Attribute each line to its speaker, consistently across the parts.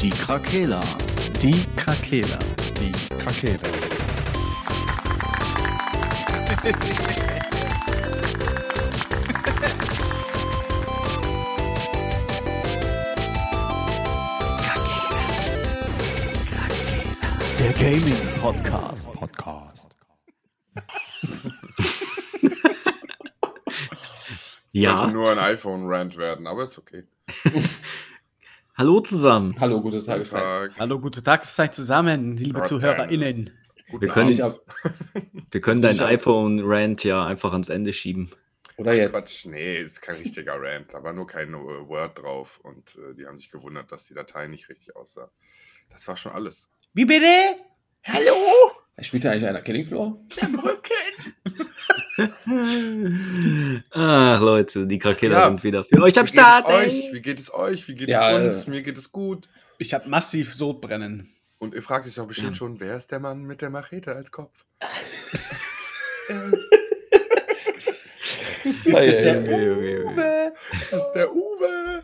Speaker 1: Die Krakela.
Speaker 2: Die Krakela.
Speaker 3: Die Krakela.
Speaker 2: Der Gaming Podcast.
Speaker 3: Podcast.
Speaker 1: Ja,
Speaker 4: Sollte nur ein iPhone-Rant werden, aber ist okay.
Speaker 1: hallo zusammen.
Speaker 5: Hallo, gute Tageszeit.
Speaker 4: Tag.
Speaker 2: Hallo, gute Tageszeit zusammen, liebe
Speaker 4: Gott,
Speaker 2: ZuhörerInnen.
Speaker 4: Guten
Speaker 1: Wir können-
Speaker 5: hab,
Speaker 1: Wir können deinen iPhone-Rant ja einfach ans Ende schieben.
Speaker 5: oder jetzt?
Speaker 4: Quatsch, nee, ist kein richtiger Rant, da war nur kein äh, Word drauf und äh, die haben sich gewundert, dass die Datei nicht richtig aussah. Das war schon alles.
Speaker 2: Wie bitte?
Speaker 4: Hallo!
Speaker 5: Spielt da eigentlich einer Killing Floor?
Speaker 1: Ach Leute, die Krakela
Speaker 4: Ja.
Speaker 1: sind wieder für euch am
Speaker 4: Wie geht
Speaker 1: Start.
Speaker 4: euch? Wie geht es euch? Wie geht
Speaker 5: Ja,
Speaker 4: es uns?
Speaker 5: äh,
Speaker 4: Mir geht es gut.
Speaker 2: Ich hab massiv Sodbrennen.
Speaker 4: Und ihr fragt euch doch bestimmt
Speaker 1: Ja.
Speaker 4: schon, wer ist der Mann mit der Machete als Kopf?
Speaker 2: Ist das
Speaker 5: ei,
Speaker 2: der. Uwe?
Speaker 4: das ist der Uwe.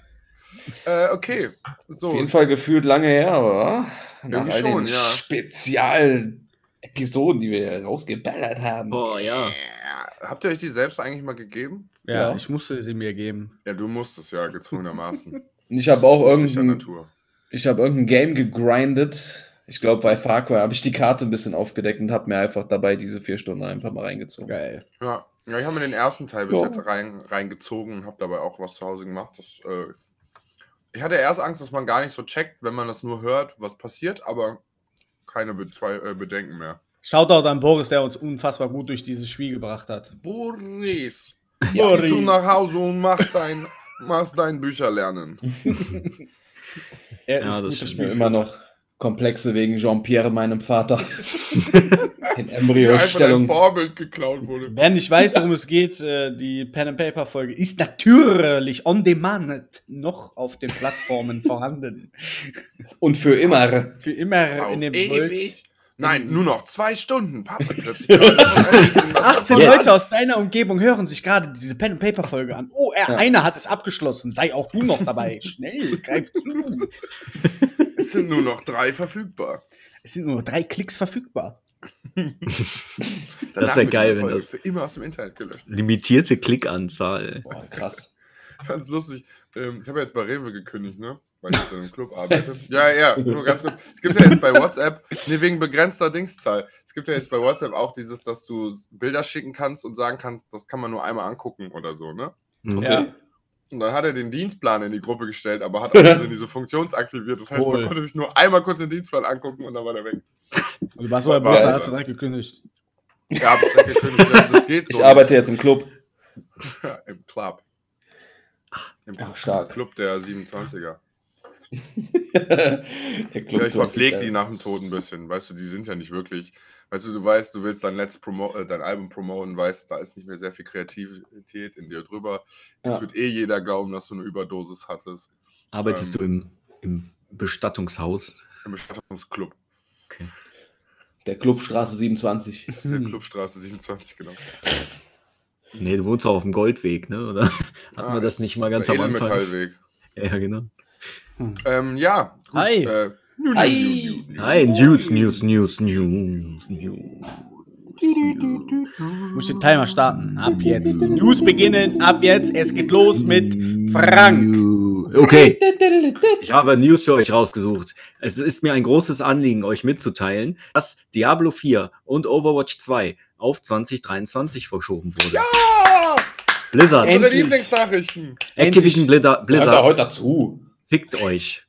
Speaker 4: Äh, okay, so.
Speaker 5: Auf jeden Fall gefühlt lange her, aber nach
Speaker 4: Irgendwie
Speaker 5: all
Speaker 4: schon,
Speaker 5: den
Speaker 4: ja.
Speaker 5: Spezial-Episoden, die wir rausgeballert haben.
Speaker 1: Boah, ja.
Speaker 4: Habt ihr euch die selbst eigentlich mal gegeben?
Speaker 2: Ja,
Speaker 5: Ja.
Speaker 2: ich musste sie mir geben.
Speaker 4: Ja, du musstest ja gezwungenermaßen.
Speaker 5: Und ich habe auch irgendein,
Speaker 4: Natur.
Speaker 5: ich habe irgendein Game gegrindet. Ich glaube, bei Far Cry habe ich die Karte ein bisschen aufgedeckt und habe mir einfach dabei diese vier Stunden einfach mal reingezogen.
Speaker 2: Geil.
Speaker 4: Ja, ja ich habe mir den ersten Teil bis
Speaker 5: Ja.
Speaker 4: jetzt rein, reingezogen und habe dabei auch was zu Hause gemacht. Das, äh, ich hatte erst Angst, dass man gar nicht so checkt, wenn man das nur hört, was passiert, aber keine Be zwei, äh, Bedenken mehr.
Speaker 2: Shoutout an Boris, der uns unfassbar gut durch dieses Spiel gebracht hat.
Speaker 4: Boris,
Speaker 5: Ja.
Speaker 4: gehst du nach Hause und machst dein, machst dein Bücherlernen.
Speaker 2: Er
Speaker 1: Ja,
Speaker 2: ist
Speaker 1: das
Speaker 2: gutes. Spiel.
Speaker 5: Immer noch Komplexe wegen Jean-Pierre, meinem Vater. In Embryo-Stellung.
Speaker 4: Vorbild geklaut wurde.
Speaker 2: Wer nicht weiß, worum es geht, äh, die Pen and Paper Folge ist natürlich on demand noch auf den Plattformen vorhanden.
Speaker 5: Und für immer.
Speaker 2: Für immer
Speaker 4: Auf
Speaker 2: in dem
Speaker 4: ewig. Nein, nur noch zwei Stunden. Patrick plötzlich. hört schon ein bisschen was
Speaker 2: 18
Speaker 4: davon.
Speaker 2: Leute aus deiner Umgebung hören sich gerade diese Pen and Paper Folge an. Oh, er,
Speaker 5: Ja.
Speaker 2: einer hat es abgeschlossen. Sei auch du noch dabei. Schnell, greif zu.
Speaker 4: Es sind nur noch drei verfügbar.
Speaker 2: Es sind nur noch drei Klicks verfügbar.
Speaker 4: Danach
Speaker 1: wär
Speaker 4: wird
Speaker 1: geil, wenn das-
Speaker 4: für immer aus dem Internet gelöscht.
Speaker 1: Limitierte Klickanzahl.
Speaker 5: Boah, krass.
Speaker 4: Ganz lustig. Ähm, ich habe ja jetzt bei Rewe gekündigt, ne? Weil ich in einem Club arbeite. Ja, ja, nur ganz kurz. Es gibt ja jetzt bei WhatsApp, ne, wegen begrenzter Dingszahl. Es gibt ja jetzt bei WhatsApp auch dieses, dass du Bilder schicken kannst und sagen kannst, das kann man nur einmal angucken oder so, ne?
Speaker 1: Mhm.
Speaker 2: Ja.
Speaker 4: Und dann hat er den Dienstplan in die Gruppe gestellt, aber hat auch diese, diese Funktion aktiviert. Das heißt,
Speaker 2: Cool.
Speaker 4: man konnte sich nur einmal kurz den Dienstplan angucken und dann war der weg.
Speaker 2: Du warst
Speaker 4: War-
Speaker 2: Boss, hast du direkt gekündigt.
Speaker 4: Ja, hab ich direkt gekündigt. Das geht so.
Speaker 5: Ich arbeite
Speaker 4: nicht.
Speaker 5: jetzt im Club.
Speaker 4: Im Club. Im
Speaker 5: Ja, stark.
Speaker 4: Club der 27er. Ja, ich verpflege die nach dem Tod ein bisschen. Weißt du, die sind ja nicht wirklich. Weißt du, du weißt, du willst dein Let's Promo äh, dein Album promoten, weißt, da ist nicht mehr sehr viel Kreativität in dir drüber. Es
Speaker 5: Ja.
Speaker 4: wird eh jeder glauben, dass du eine Überdosis hattest.
Speaker 1: Arbeitest
Speaker 4: Ähm.
Speaker 1: du im, im Bestattungshaus?
Speaker 4: Im Bestattungsclub.
Speaker 5: Der Clubstraße 27.
Speaker 4: Der
Speaker 2: Hm.
Speaker 4: Clubstraße 27, genau.
Speaker 1: Nee, du wohnst auch auf dem Goldweg, ne? Oder hat
Speaker 4: Ah,
Speaker 1: man das nicht mal ganz am Anfang?
Speaker 4: Edelmetallweg.
Speaker 1: Ja, genau.
Speaker 4: Ähm, ja, gut.
Speaker 2: Hi.
Speaker 4: Äh,
Speaker 5: Hi.
Speaker 4: nu.
Speaker 1: Hi, News, News, News, News, News.
Speaker 2: Muss den Timer starten. Ab jetzt. Die News beginnen. Ab jetzt. Es geht los mit Frank.
Speaker 1: Okay, ich habe News für euch rausgesucht. Es ist mir ein großes Anliegen, euch mitzuteilen, dass Diablo 4 und Overwatch 2 auf 2023 verschoben wurde.
Speaker 4: Ah,
Speaker 1: Blizzard,
Speaker 4: unsere. Lieblingsnachrichten.
Speaker 1: Activision Blizzard,
Speaker 5: Hört da
Speaker 1: Blizzard
Speaker 5: heute dazu.
Speaker 1: Fickt euch.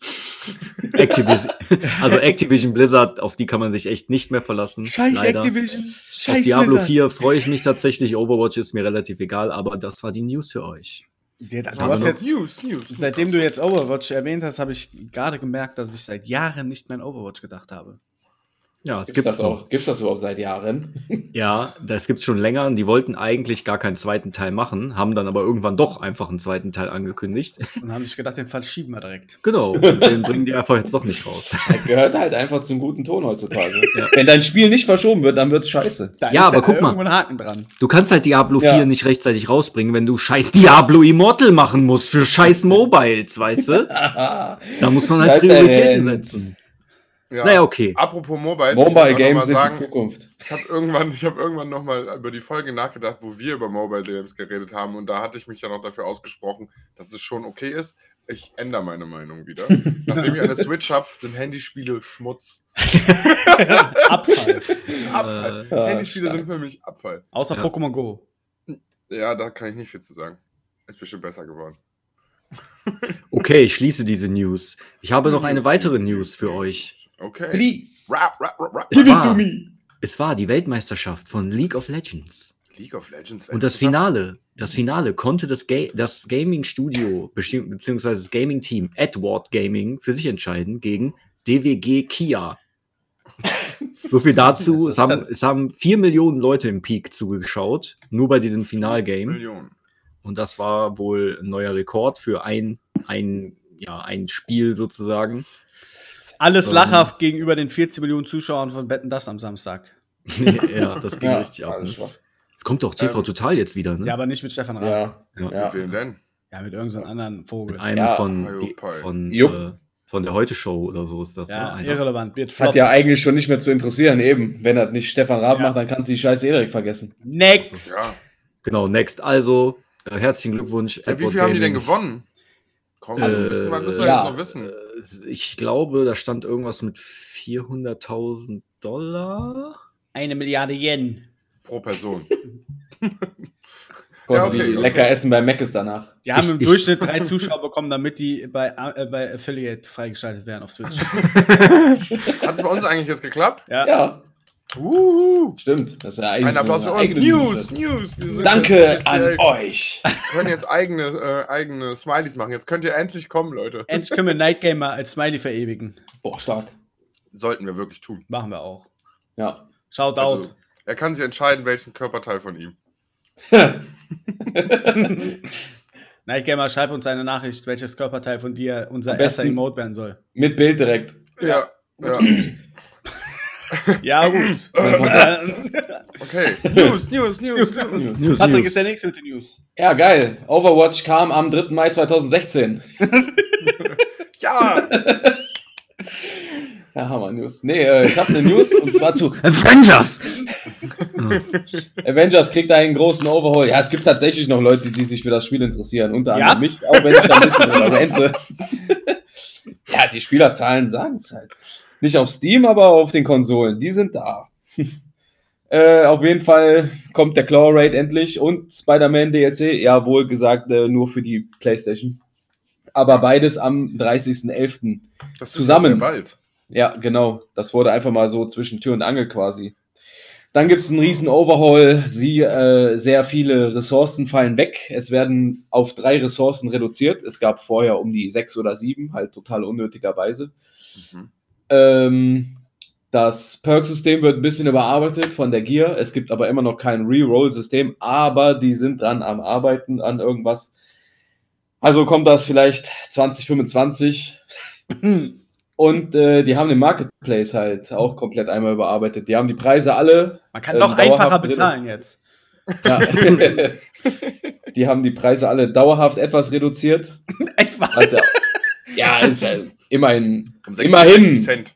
Speaker 1: Activision, also Activision Blizzard, auf die kann man sich echt nicht mehr verlassen.
Speaker 2: Scheiß
Speaker 1: leider.
Speaker 2: Activision.
Speaker 1: Auf
Speaker 2: Scheiß
Speaker 1: Diablo
Speaker 2: Blizzard.
Speaker 1: 4 freue ich mich tatsächlich. Overwatch ist mir relativ egal, aber das war die News für euch.
Speaker 2: Ja, Du hast jetzt,
Speaker 4: News, News.
Speaker 2: seitdem du jetzt Overwatch erwähnt hast, habe ich gerade gemerkt, dass ich seit Jahren nicht mehr an Overwatch gedacht habe.
Speaker 1: Ja, es
Speaker 5: Gibt's
Speaker 1: gibt
Speaker 5: das
Speaker 1: es noch.
Speaker 5: auch? Gibt's das überhaupt seit Jahren?
Speaker 1: Ja, das gibt's schon länger. und Die wollten eigentlich gar keinen zweiten Teil machen, haben dann aber irgendwann doch einfach einen zweiten Teil angekündigt.
Speaker 2: Und haben sich gedacht, den verschieben wir direkt.
Speaker 1: genau, und den bringen die einfach jetzt doch nicht raus.
Speaker 5: Das gehört halt einfach zum guten Ton heutzutage. Wenn dein Spiel nicht verschoben wird, dann wird's scheiße.
Speaker 2: Da
Speaker 1: Ja, aber guck mal. Du kannst halt Diablo
Speaker 5: Ja.
Speaker 1: 4 nicht rechtzeitig rausbringen, wenn du scheiß Diablo Immortal machen musst für scheiß Mobiles, weißt du? Da muss man halt
Speaker 5: Halt
Speaker 1: Prioritäten setzen.
Speaker 4: Ja.
Speaker 1: Naja, okay.
Speaker 4: Apropos Mobile,
Speaker 5: Mobile Games sind
Speaker 4: mal
Speaker 5: die
Speaker 4: sagen,
Speaker 5: Zukunft.
Speaker 4: ich habe irgendwann, ich habe irgendwann noch mal über die Folge nachgedacht, wo wir über Mobile Games geredet haben und da hatte ich mich ja noch dafür ausgesprochen, dass es schon okay ist. Ich ändere meine Meinung wieder. Nachdem ich eine Switch habe, sind Handyspiele Schmutz.
Speaker 2: Abfall.
Speaker 4: Abfall.
Speaker 5: Äh,
Speaker 4: Handyspiele
Speaker 5: stark.
Speaker 4: sind für mich Abfall.
Speaker 2: Außer
Speaker 1: Ja.
Speaker 2: Pokémon Go.
Speaker 4: Ja, da kann ich nicht viel zu sagen. Ist bestimmt besser geworden.
Speaker 1: Okay, ich schließe diese News. Ich habe noch eine weitere News für euch.
Speaker 4: Okay.
Speaker 5: Please.
Speaker 4: Rap, rap, rap, rap.
Speaker 1: Es war, es war die Weltmeisterschaft von League of Legends.
Speaker 4: League of Legends.
Speaker 1: Und das Finale, das Finale konnte das, Ga das Gaming-Studio besti- beziehungsweise das Gaming-Team Edward Gaming für sich entscheiden gegen DWG Kia. So viel dazu. Es haben, es haben vier Millionen Leute im Peak zugeschaut, nur bei diesem Finalgame.
Speaker 4: Millionen.
Speaker 1: Und das war wohl ein neuer Rekord für ein, ein, ja, ein Spiel sozusagen.
Speaker 2: Alles
Speaker 1: Ähm.
Speaker 2: lachhaft gegenüber den 14 Millionen Zuschauern von Betten das am Samstag.
Speaker 1: ja, das ging
Speaker 5: Ja,
Speaker 1: richtig ab. Ne? Es kommt doch TV
Speaker 4: Ähm.
Speaker 1: Total jetzt wieder, ne?
Speaker 2: Ja, aber nicht mit Stefan Raab.
Speaker 5: Ja.
Speaker 1: Ja.
Speaker 5: ja.
Speaker 4: Mit wem denn?
Speaker 2: Ja, mit irgendeinem anderen Vogel.
Speaker 1: Mit einem
Speaker 5: Ja.
Speaker 1: von, die, von, äh, von der Heute-Show oder so ist das.
Speaker 2: Ja,
Speaker 1: ne?
Speaker 2: Irrelevant. Wird
Speaker 5: Hat ja eigentlich schon nicht mehr zu interessieren, eben. Wenn er nicht Stefan Raab
Speaker 2: Ja.
Speaker 5: macht, dann kannst du die scheiße Erik vergessen.
Speaker 2: Next.
Speaker 4: Ja.
Speaker 1: Genau, next. Also, äh, herzlichen Glückwunsch.
Speaker 4: ja wie viel haben die denn
Speaker 1: Gaming.
Speaker 4: gewonnen? Komm,
Speaker 1: Äh,
Speaker 4: das müssen wir, müssen wir
Speaker 5: ja.
Speaker 4: jetzt noch wissen.
Speaker 1: Ich glaube, da stand irgendwas mit 400.000 Dollar.
Speaker 2: Eine Milliarde Yen.
Speaker 4: Pro Person.
Speaker 5: Konnten
Speaker 4: okay,
Speaker 5: die
Speaker 4: okay.
Speaker 5: lecker essen bei Meckes danach.
Speaker 2: Die haben
Speaker 1: Ich-
Speaker 2: im
Speaker 1: ich-
Speaker 2: Durchschnitt drei Zuschauer bekommen, damit die bei, äh, bei Affiliate freigeschaltet werden auf Twitch.
Speaker 4: Hat es bei uns eigentlich jetzt geklappt?
Speaker 2: Ja.
Speaker 5: Ja, Stimmt. Das ist ja eigentlich
Speaker 4: Ein Applaus für
Speaker 5: eine
Speaker 4: uns. News,
Speaker 5: News.
Speaker 4: Wir
Speaker 5: Danke an euch.
Speaker 4: können jetzt eigene, äh, eigene Smileys machen. Jetzt könnt ihr endlich kommen, Leute.
Speaker 2: Endlich können wir Night Gamer als Smiley verewigen.
Speaker 5: Boah, stark.
Speaker 4: Sollten wir wirklich tun.
Speaker 2: Machen wir auch.
Speaker 5: Ja.
Speaker 2: Shout out.
Speaker 4: Also, er kann sich entscheiden, welchen Körperteil von ihm.
Speaker 2: Night Gamer, schreib uns eine Nachricht, welches Körperteil von dir unser erster Emote werden soll.
Speaker 5: Mit Bild direkt.
Speaker 4: Ja. ja.
Speaker 2: Ja, gut.
Speaker 4: Okay. News, News, News, News.
Speaker 1: News,
Speaker 2: Patrick
Speaker 1: News.
Speaker 2: ist der Nächste mit den News.
Speaker 5: Ja, geil. Overwatch kam am 3. Mai 2016.
Speaker 4: Ja.
Speaker 5: Ja, Hammer News. Nee, äh, ich habe eine News und zwar zu
Speaker 1: Avengers!
Speaker 5: Avengers kriegt einen großen Overhaul. Ja, es gibt tatsächlich noch Leute, die sich für das Spiel interessieren. Unter
Speaker 2: Ja?
Speaker 5: anderem mich, auch wenn ich da ein bisschen drüber rente. ja, die Spielerzahlen sagen es halt. Nicht auf Steam, aber auf den Konsolen. Die sind da. äh, auf jeden Fall kommt der Claw Raid endlich und Spider-Man DLC. Ja, wohl gesagt, äh, nur für die PlayStation. Aber beides am 30.11.
Speaker 4: Das ist
Speaker 5: Zusammen.
Speaker 4: ja sehr bald.
Speaker 5: Ja, genau. Das wurde einfach mal so zwischen Tür und Angel quasi. Dann gibt es einen riesen Overhaul. Sie, äh, sehr viele Ressourcen fallen weg. Es werden auf drei Ressourcen reduziert. Es gab vorher um die sechs oder sieben, halt total unnötigerweise.
Speaker 4: Mhm.
Speaker 5: Ähm, das Perk-System wird ein bisschen überarbeitet von der Gear. Es gibt aber immer noch kein Reroll-System, aber die sind dran am Arbeiten an irgendwas. Also kommt das vielleicht 2025. Und äh, die haben den Marketplace halt auch komplett einmal überarbeitet. Die haben die Preise alle.
Speaker 2: Man kann
Speaker 5: Ähm,
Speaker 2: doch einfacher
Speaker 5: dauerhaft
Speaker 2: bezahlen jetzt.
Speaker 5: Ja, die haben die Preise alle dauerhaft etwas reduziert.
Speaker 2: Etwa.
Speaker 5: Also, ja, ist ja immerhin.
Speaker 4: Um
Speaker 5: Immerhin.
Speaker 4: 36 Cent.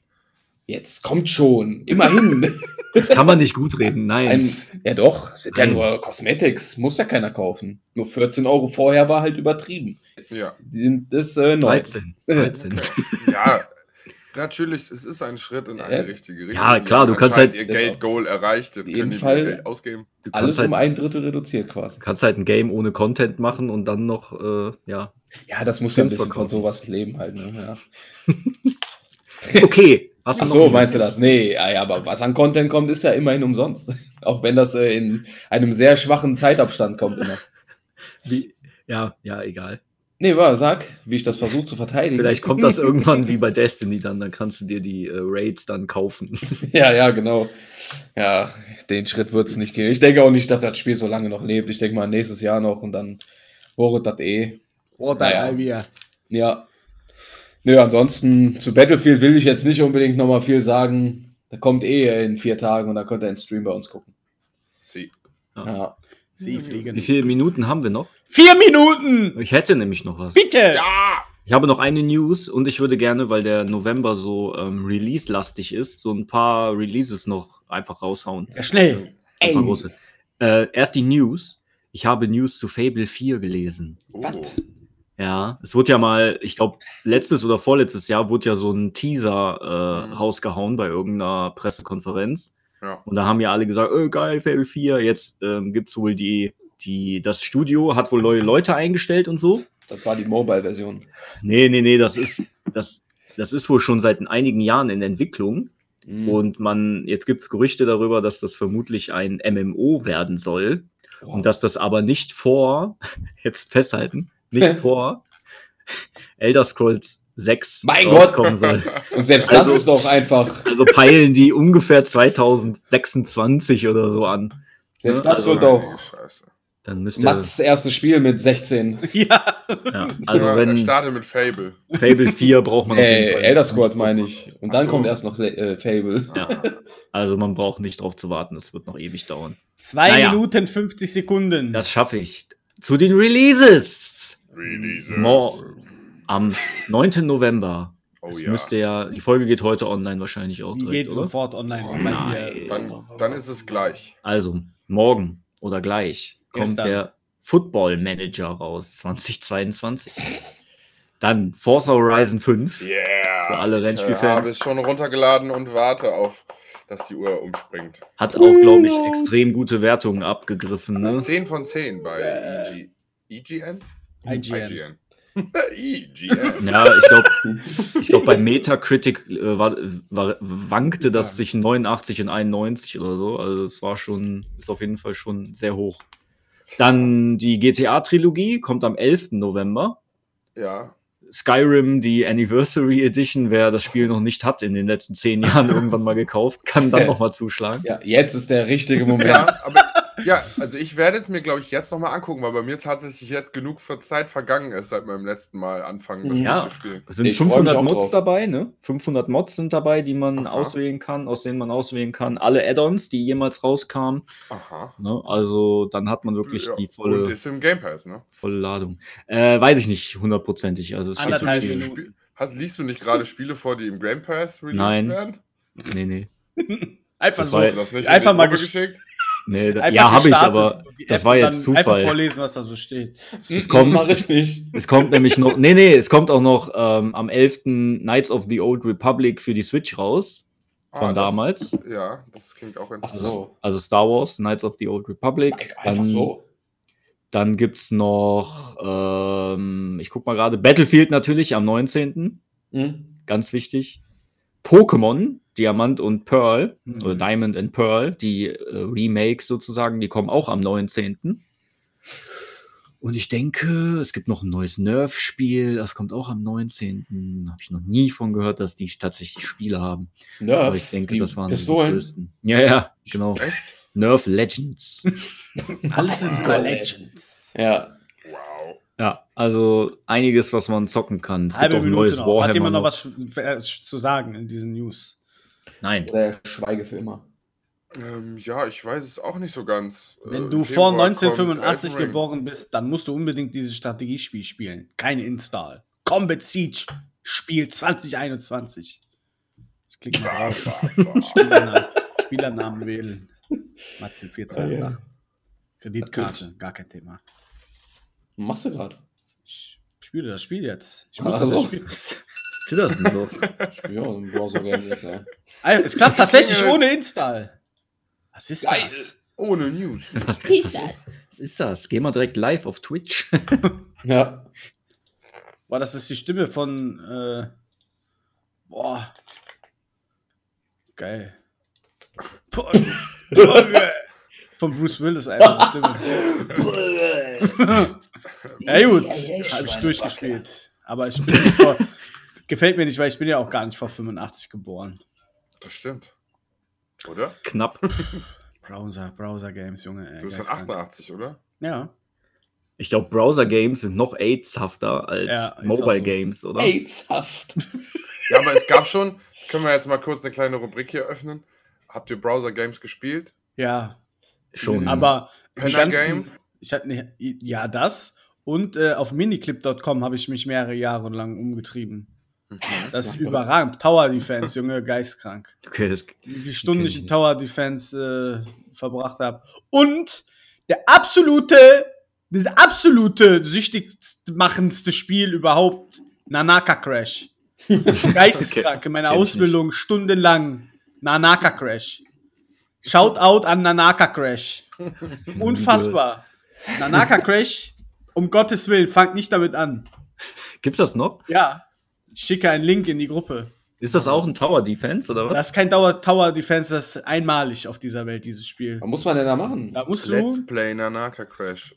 Speaker 5: Jetzt kommt schon. Immerhin.
Speaker 1: Das kann man nicht gut reden, nein.
Speaker 5: Ein, ja doch, sind ja nur Cosmetics, muss ja keiner kaufen. Nur 14 Euro vorher war halt übertrieben. Jetzt
Speaker 4: Ja.
Speaker 5: sind das äh, neu.
Speaker 1: 13. 13.
Speaker 4: Ja, natürlich, es ist ein Schritt in eine
Speaker 5: Ja.
Speaker 4: richtige Richtung.
Speaker 1: Ja, klar, du kannst halt-
Speaker 4: ihr Geld-Goal erreicht, jetzt können die
Speaker 5: Fall-
Speaker 4: Geld ausgeben.
Speaker 1: Du
Speaker 5: Alles
Speaker 1: halt,
Speaker 5: um ein Drittel reduziert quasi.
Speaker 1: kannst halt ein Game ohne Content machen und dann noch, äh, ja.
Speaker 5: Ja, das muss ja ein bisschen von
Speaker 1: verkaufen.
Speaker 5: sowas leben halt. Ne? Ja.
Speaker 1: Okay. Hast du
Speaker 5: Ach so, meinst du das? Nee, ja, ja, aber was an Content kommt, ist ja immerhin umsonst. Auch wenn das äh, in einem sehr schwachen Zeitabstand kommt immer.
Speaker 1: Wie? Ja, ja, egal.
Speaker 5: Nee, war, sag, wie ich das versuche zu verteidigen.
Speaker 1: Vielleicht kommt das irgendwann wie bei Destiny dann, dann kannst du dir die äh, Raids dann kaufen.
Speaker 5: Ja, ja, genau. Ja, den Schritt wird es nicht gehen. Ich denke auch nicht, dass das Spiel so lange noch lebt. Ich denke mal nächstes Jahr noch und dann bohret das eh.
Speaker 2: Oder
Speaker 5: Naja.
Speaker 2: wir.
Speaker 5: Ja. Nö, ansonsten zu Battlefield will ich jetzt nicht unbedingt nochmal viel sagen. Da kommt eh in vier Tagen und da könnt ihr einen Stream bei uns gucken.
Speaker 4: Sie.
Speaker 5: Ja.
Speaker 2: Sie fliegen.
Speaker 1: Wie viele Minuten haben wir noch?
Speaker 2: Vier Minuten!
Speaker 1: Ich hätte nämlich noch was.
Speaker 2: Bitte!
Speaker 4: Ja!
Speaker 1: Ich habe noch eine News und ich würde gerne, weil der November so ähm, Release-lastig ist, so ein paar Releases noch einfach raushauen.
Speaker 2: Ja, schnell.
Speaker 1: Ein paar große. Äh, erst die News. Ich habe News zu Fable 4 gelesen.
Speaker 4: Oh.
Speaker 2: Was?
Speaker 1: Ja, es wurde ja mal, ich glaube, letztes oder vorletztes Jahr wurde ja so ein Teaser äh,
Speaker 4: Mhm.
Speaker 1: rausgehauen bei irgendeiner Pressekonferenz.
Speaker 4: Ja.
Speaker 1: Und da haben ja alle gesagt, oh, geil, Fable 4. Jetzt ähm, gibt es wohl die, die, das Studio hat wohl neue Leute eingestellt und so.
Speaker 5: Das war die Mobile-Version.
Speaker 1: Nee, nee, nee, das ist, das, das ist wohl schon seit einigen Jahren in Entwicklung.
Speaker 5: Mhm.
Speaker 1: Und man, jetzt gibt es Gerüchte darüber, dass das vermutlich ein MMO werden soll. Und dass das aber nicht vor, jetzt festhalten, nicht vor Elder Scrolls 6
Speaker 5: Mein
Speaker 1: rauskommen soll.
Speaker 5: Und selbst
Speaker 1: Also-
Speaker 5: das ist doch einfach.
Speaker 1: Also peilen die ungefähr 2026 oder so an.
Speaker 5: Selbst
Speaker 1: Ja,
Speaker 5: das
Speaker 1: also-
Speaker 5: wird doch
Speaker 4: Scheiße.
Speaker 1: Dann müsste,
Speaker 5: Mats erstes Spiel mit 16.
Speaker 2: Ja.
Speaker 1: ja, also
Speaker 4: ja,
Speaker 1: wenn
Speaker 4: Er startet mit Fable.
Speaker 1: Fable 4 braucht man auf
Speaker 5: Äh,
Speaker 1: jeden Fall.
Speaker 5: Elder Scrolls meine ich. Und dann
Speaker 4: so.
Speaker 5: kommt erst noch äh, Fable.
Speaker 1: Ja. Also man braucht nicht drauf zu warten, das wird noch ewig dauern.
Speaker 2: Zwei
Speaker 1: Naja.
Speaker 2: Minuten 50 Sekunden.
Speaker 1: Das schaffe ich. Zu den Releases.
Speaker 4: Releases.
Speaker 1: Mo- Am 9. November.
Speaker 4: Oh
Speaker 1: Es
Speaker 4: ja.
Speaker 1: müsste ja, die Folge geht heute online wahrscheinlich auch
Speaker 2: Die
Speaker 1: direkt,
Speaker 2: geht
Speaker 1: oder?
Speaker 2: sofort online.
Speaker 1: Oh nein.
Speaker 4: Dann, dann ist es gleich.
Speaker 1: Also, morgen oder gleich kommt
Speaker 2: Gestern.
Speaker 1: der Football Manager raus, 2022. Dann Forza Horizon 5.
Speaker 4: Yeah.
Speaker 1: Für alle
Speaker 4: Ich äh,
Speaker 1: Rennspielfans.
Speaker 4: habe es schon runtergeladen und warte auf, dass die Uhr umspringt.
Speaker 1: Hat auch, glaube ich, extrem gute Wertungen abgegriffen. Ne?
Speaker 4: 10 von 10 bei
Speaker 2: Äh.
Speaker 4: EG, EGN?
Speaker 2: IGN.
Speaker 4: IGN.
Speaker 1: Ja, ich glaube, ich glaub, bei Metacritic äh, war, war, wankte das zwischen 89 und 91 oder so. Also es war schon, ist auf jeden Fall schon sehr hoch. Dann die GTA-Trilogie kommt am 11. November.
Speaker 4: Ja.
Speaker 1: Skyrim, die Anniversary Edition, wer das Spiel noch nicht hat in den letzten zehn Jahren irgendwann mal gekauft, kann dann noch mal zuschlagen.
Speaker 5: Ja, jetzt ist der richtige Moment.
Speaker 4: Ja, aber ja, also ich werde es mir, glaube ich, jetzt nochmal angucken, weil bei mir tatsächlich jetzt genug für Zeit vergangen ist, seit meinem letzten Mal anfangen, das
Speaker 1: Ja.
Speaker 4: Spiel zu spielen.
Speaker 1: Es sind
Speaker 5: Ich freu mich
Speaker 1: 500
Speaker 5: auch
Speaker 1: Mods
Speaker 5: drauf.
Speaker 1: dabei, ne? 500 Mods sind dabei, die man
Speaker 4: Aha.
Speaker 1: auswählen kann, aus denen man auswählen kann. Alle Add-ons, die jemals rauskamen.
Speaker 4: Aha.
Speaker 1: Ne? Also dann hat man wirklich
Speaker 4: Ja,
Speaker 1: die
Speaker 4: Und
Speaker 1: volle,
Speaker 4: ist im Game Pass, ne?
Speaker 1: volle Ladung. Äh, weiß ich nicht hundertprozentig. Also es
Speaker 2: Anderthalb. Minuten.
Speaker 4: Spiel- Hast, liest du nicht gerade Spiele vor, die im Game Pass released
Speaker 1: Nein.
Speaker 4: werden?
Speaker 1: Nee, nee.
Speaker 2: Einfach
Speaker 1: Das
Speaker 2: so. Einfach mal
Speaker 4: geschickt?
Speaker 1: Nee da, ja, habe ich, aber das war jetzt
Speaker 2: dann Einfach
Speaker 1: Zufall.
Speaker 2: vorlesen, was da so steht.
Speaker 1: Es kommt,
Speaker 5: Mach ich nicht.
Speaker 1: es kommt nämlich noch, nee, nee, es kommt auch noch ähm, am 11. Knights of the Old Republic für die Switch raus. Von
Speaker 4: Ah, das-
Speaker 1: damals.
Speaker 4: Ja, das klingt auch
Speaker 5: Ach
Speaker 4: interessant.
Speaker 5: so.
Speaker 1: Also Star Wars, Knights of the Old Republic.
Speaker 5: Einfach
Speaker 1: Dann-
Speaker 5: so.
Speaker 1: Dann gibt's noch, ähm, ich guck mal gerade, Battlefield natürlich am 19.
Speaker 5: Hm?
Speaker 1: Ganz wichtig. Pokémon, Diamant und Pearl,
Speaker 2: Mhm.
Speaker 1: oder Diamond and Pearl, die äh, Remakes sozusagen, die kommen auch am 19. Und ich denke, es gibt noch ein neues Nerf-Spiel, das kommt auch am 19. Habe ich noch nie von gehört, dass die tatsächlich Spiele haben.
Speaker 5: Nerf.
Speaker 1: Aber ich denke, das waren so die
Speaker 5: Pistolen.
Speaker 1: größten. Ja, ja, genau. Nerf Legends.
Speaker 2: Alles ist über Legends.
Speaker 5: Ja.
Speaker 1: Ja, also einiges, was man zocken kann. Es gibt
Speaker 2: Halbe
Speaker 1: auch ein
Speaker 2: Minute
Speaker 1: neues
Speaker 2: noch.
Speaker 1: Warhammer.
Speaker 2: Hat jemand noch
Speaker 1: noch.
Speaker 2: was äh, zu sagen in diesen News?
Speaker 1: Nein.
Speaker 5: Oder er schweige für immer.
Speaker 4: Ähm, ja, ich weiß es auch nicht so ganz. Äh,
Speaker 2: Wenn
Speaker 4: im
Speaker 2: du vor
Speaker 4: Februar
Speaker 2: 1985
Speaker 4: kommt Elden Ring.
Speaker 2: geboren bist, dann musst du unbedingt dieses Strategiespiel spielen. Kein Install. Combat Siege Spiel 2021. Ich klicke mal drauf. Spielernamen, Spielernamen wählen. Matze 428. Kreditkarte, gar kein Thema.
Speaker 5: Was machst du gerade?
Speaker 2: Ich spiele das Spiel jetzt. Ich
Speaker 5: Ach
Speaker 2: muss das
Speaker 5: so.
Speaker 2: jetzt spielen.
Speaker 1: Was ist das denn so?
Speaker 5: Ja, ein Browser-Game jetzt, ja.
Speaker 2: Ah, Es klappt tatsächlich ohne Install. Was ist
Speaker 4: Geil.
Speaker 2: das?
Speaker 4: Ohne News.
Speaker 1: Was, was, ist, was ist das? Geh mal direkt live auf Twitch.
Speaker 5: Ja.
Speaker 2: Boah, das ist die Stimme von. Äh, boah. Geil. Boah. Von Bruce Willis einfach die Stimme. Ja gut, habe ich durchgespielt. Aber ich bin nicht vor, gefällt mir nicht, weil ich bin ja auch gar nicht vor 85 geboren.
Speaker 4: Das stimmt. Oder?
Speaker 1: Knapp.
Speaker 2: Browser, Browser Games, Junge. Ey,
Speaker 4: Du bist von
Speaker 2: geistkrank.
Speaker 4: 88, oder?
Speaker 2: Ja.
Speaker 1: Ich glaube, Browser-Games sind noch AIDS-hafter als
Speaker 2: Ja, ist auch
Speaker 1: Mobile-Games, oder?
Speaker 5: AIDS-haft.
Speaker 4: Ja, aber es gab schon, können wir jetzt mal kurz eine kleine Rubrik hier öffnen. Habt ihr Browser-Games gespielt?
Speaker 2: Ja.
Speaker 1: Schon.
Speaker 2: Aber
Speaker 4: Penner
Speaker 2: ganzen-
Speaker 4: Game?
Speaker 2: Ich hatte ne, ja das und äh, auf miniclip.com habe ich mich mehrere Jahre lang umgetrieben.
Speaker 4: Mhm.
Speaker 2: Das ist überragend. Tower Defense, Junge, geistkrank.
Speaker 1: Okay, das,
Speaker 2: Wie viele Stunden ich in Tower Defense äh, verbracht habe. Und der absolute, das absolute süchtigst machendste Spiel überhaupt, Nanaka Crash. Geisteskrank. In meiner Ausbildung stundenlang Nanaka Crash. Shoutout an Nanaka Crash. Unfassbar. Nanaka Crash, um Gottes Willen, fangt nicht damit an.
Speaker 1: gibt's das noch?
Speaker 2: Ja, ich schicke einen Link in die Gruppe.
Speaker 1: Ist das auch ein Tower Defense oder was?
Speaker 2: Das ist kein Dauer Tower Defense, das ist einmalig auf dieser Welt, dieses Spiel.
Speaker 5: Was muss man denn da machen?
Speaker 2: Da musst
Speaker 4: Let's
Speaker 2: du,
Speaker 4: Play Nanaka Crash.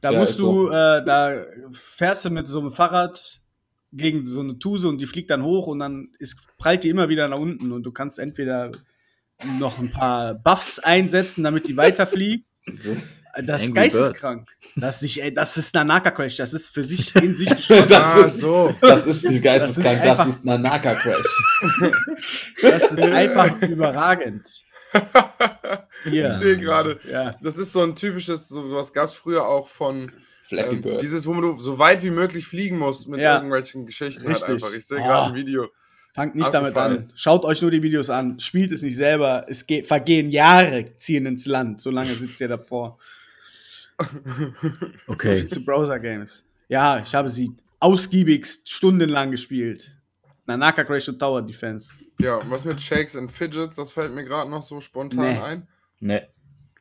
Speaker 2: da
Speaker 5: Ja,
Speaker 2: musst du,
Speaker 5: so.
Speaker 2: äh, da fährst du mit so einem Fahrrad gegen so eine Tuse und die fliegt dann hoch und dann ist, prallt die immer wieder nach unten und du kannst entweder noch ein paar Buffs einsetzen, damit die weiterfliegt. Das ist geisteskrank. Das ist, nicht, ey, das ist Nanaka Crash, das ist für sich in sich geschlossen.
Speaker 5: Das
Speaker 4: ah,
Speaker 5: ist-
Speaker 4: so.
Speaker 5: Das ist nicht geisteskrank,
Speaker 2: Das ist
Speaker 5: das ist Nanaka Crash.
Speaker 2: Das ist einfach überragend. Hier.
Speaker 4: Ich sehe gerade.
Speaker 2: Ja.
Speaker 4: Das ist so ein typisches, so was gab es früher auch von
Speaker 5: Flappy
Speaker 4: ähm,
Speaker 5: Bird.
Speaker 4: dieses, wo du so weit wie möglich fliegen musst mit
Speaker 2: Ja.
Speaker 4: irgendwelchen Geschichten halt
Speaker 2: Richtig.
Speaker 4: einfach. Ich sehe
Speaker 2: Oh.
Speaker 4: gerade ein Video.
Speaker 2: Fangt nicht damit an. Schaut euch nur die Videos an. Spielt es nicht selber. Es geht, vergehen Jahre, ziehen ins Land. So lange sitzt ihr davor.
Speaker 1: Okay.
Speaker 2: Zu Browser Games. Ja, ich habe sie ausgiebigst stundenlang gespielt. Nanaka Crash und Tower Defense.
Speaker 4: Ja, und was mit Shakes and Fidgets, das fällt mir gerade noch so spontan
Speaker 2: Nee.
Speaker 4: ein.
Speaker 1: Ne.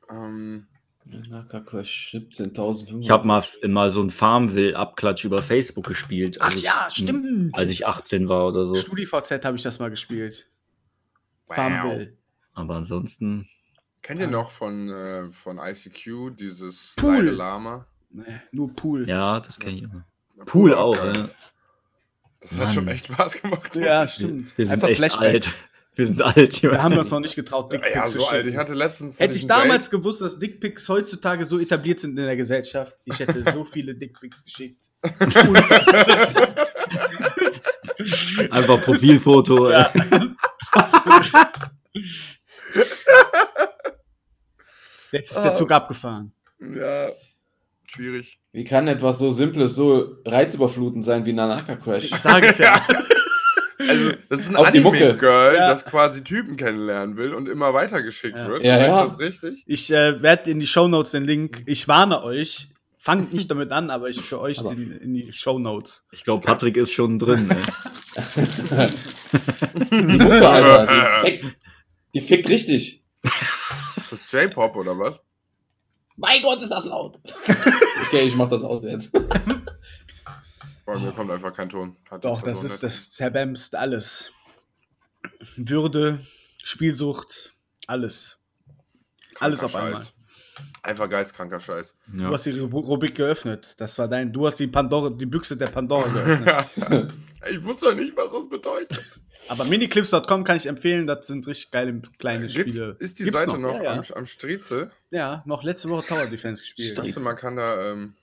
Speaker 4: Ähm,
Speaker 5: Nanaka Crash 17.500.
Speaker 1: Ich habe mal, mal so einen Farmville-Abklatsch über Facebook gespielt. als ich- Als ich 18 war oder so.
Speaker 2: StudiVZ habe ich das mal gespielt.
Speaker 4: wow.
Speaker 2: Farmville.
Speaker 1: Aber ansonsten.
Speaker 4: Kennt ihr noch von, äh, von ICQ dieses
Speaker 2: Pool.
Speaker 4: Lama?
Speaker 2: Nee, nur Pool.
Speaker 1: Ja, das kenne ich immer. Pool auch,
Speaker 4: geil.
Speaker 1: ja.
Speaker 4: Das hat schon
Speaker 1: Mann.
Speaker 4: echt Spaß gemacht.
Speaker 2: Ja,
Speaker 1: Wir,
Speaker 2: stimmt.
Speaker 1: wir sind
Speaker 2: Einfach
Speaker 1: echt
Speaker 2: Flashback.
Speaker 1: alt. Wir sind alt.
Speaker 2: Da haben wir uns noch nicht getraut,
Speaker 4: Ja,
Speaker 2: Dickpics
Speaker 4: so
Speaker 2: zu
Speaker 4: alt.
Speaker 2: schicken.
Speaker 4: Ich hatte letztens.
Speaker 2: Hätte
Speaker 4: hatte
Speaker 2: ich damals
Speaker 4: Date.
Speaker 2: gewusst, dass Dickpics heutzutage so etabliert sind in der Gesellschaft, ich hätte so viele Dickpics geschickt.
Speaker 1: Einfach Profilfoto.
Speaker 2: Ja. Jetzt ist der Zug abgefahren.
Speaker 4: Ja, schwierig.
Speaker 5: Wie kann etwas so Simples so reizüberflutend sein wie Nanaka Crash?
Speaker 2: Ich sage es ja.
Speaker 4: Also, das ist ein. Anime-Girl,
Speaker 2: Ja.
Speaker 4: das quasi Typen kennenlernen will und immer weitergeschickt
Speaker 2: Ja.
Speaker 4: wird.
Speaker 5: Ja,
Speaker 4: Sag
Speaker 5: ja.
Speaker 4: ich das richtig?
Speaker 2: Ich äh, werde in die Shownotes den Link, ich warne euch, fangt nicht damit an, aber ich für euch den, in die Shownotes.
Speaker 1: Ich glaube, Patrick ist schon drin. ey.
Speaker 5: Die Mucke, Alter. Die fickt, die fickt richtig.
Speaker 4: Ist das J-Pop oder was?
Speaker 5: Mein Gott, ist das laut. Okay, ich mach das aus jetzt.
Speaker 4: Bei mir kommt einfach kein Ton. Hat
Speaker 2: Doch, das ist,
Speaker 4: nicht.
Speaker 2: das zerbämst alles. Würde, Spielsucht, alles. alles auf
Speaker 4: Kranker
Speaker 2: einmal.
Speaker 4: Scheiß. Einfach geistkranker Scheiß.
Speaker 2: Du
Speaker 1: Ja.
Speaker 2: hast die Ru- Rubrik geöffnet. Das war dein, du hast die Pandora, die Büchse der Pandora geöffnet.
Speaker 4: ich wusste ja nicht, was das bedeutet.
Speaker 2: Aber miniclips.com kann ich empfehlen, das sind richtig geile kleine
Speaker 4: Gibt's,
Speaker 2: Spiele.
Speaker 4: ist die
Speaker 2: Gibt's
Speaker 4: Seite noch,
Speaker 2: Ja, ja.
Speaker 4: Am, am Striezel?
Speaker 2: ja, noch letzte Woche Tower Defense gespielt.
Speaker 4: Du, man kann da ähm,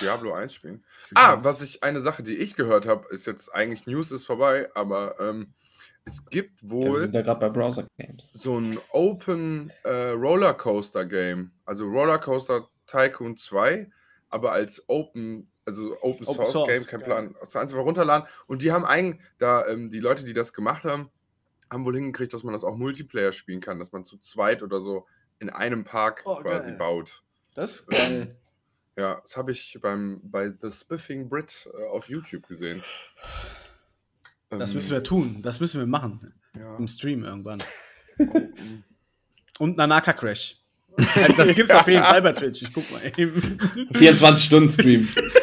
Speaker 4: Diablo 1 spielen? Ah, was ich, eine Sache, die ich gehört habe, ist jetzt eigentlich News ist vorbei, aber ähm, es gibt
Speaker 5: Ja, wir
Speaker 4: wohl
Speaker 5: sind ja gerade bei Browser Games.
Speaker 4: so ein Open äh, Rollercoaster Game. Also Rollercoaster Tycoon 2, aber als Open, also Open,
Speaker 2: Open
Speaker 4: Source,
Speaker 2: Source,
Speaker 4: Game, kein
Speaker 2: ja.
Speaker 4: Plan. Das einfach runterladen. Und die haben eigentlich, da ähm, die Leute, die das gemacht haben, haben wohl hingekriegt, dass man das auch Multiplayer spielen kann, dass man zu zweit oder so in einem Park
Speaker 2: Oh,
Speaker 4: quasi
Speaker 2: geil.
Speaker 4: baut.
Speaker 2: Das ist geil.
Speaker 4: Ja, das habe ich beim, bei The Spiffing Brit äh, auf YouTube gesehen.
Speaker 2: Das
Speaker 4: Ähm,
Speaker 2: müssen wir tun. Das müssen wir machen.
Speaker 4: Ja.
Speaker 2: Im Stream irgendwann. Und Nanaka Crash. Das gibt's auf jeden Fall bei Twitch. Ich guck mal eben.
Speaker 5: 24 Stunden Stream.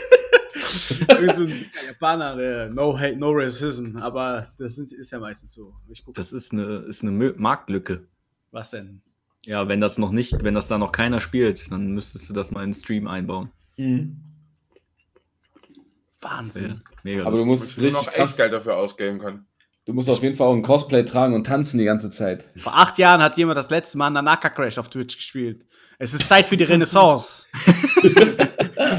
Speaker 2: Irgend so ein Japaner, der no hate, no racism. Aber das sind, ist ja meistens so.
Speaker 1: Das ist eine, ist eine Marktlücke.
Speaker 2: was denn?
Speaker 1: Ja, wenn das noch nicht, wenn das da noch keiner spielt, dann müsstest du das mal in den Stream einbauen.
Speaker 5: Mhm.
Speaker 2: Wahnsinn.
Speaker 1: Mega
Speaker 5: Aber du
Speaker 1: lustig.
Speaker 5: musst
Speaker 4: Damit du noch
Speaker 5: richtig
Speaker 4: echt Geld dafür ausgeben können.
Speaker 5: Du musst auf jeden Fall auch ein Cosplay tragen und tanzen die ganze Zeit.
Speaker 2: Vor acht Jahren hat jemand das letzte Mal Nanaka Crash auf Twitch gespielt. Es ist Zeit für die Renaissance.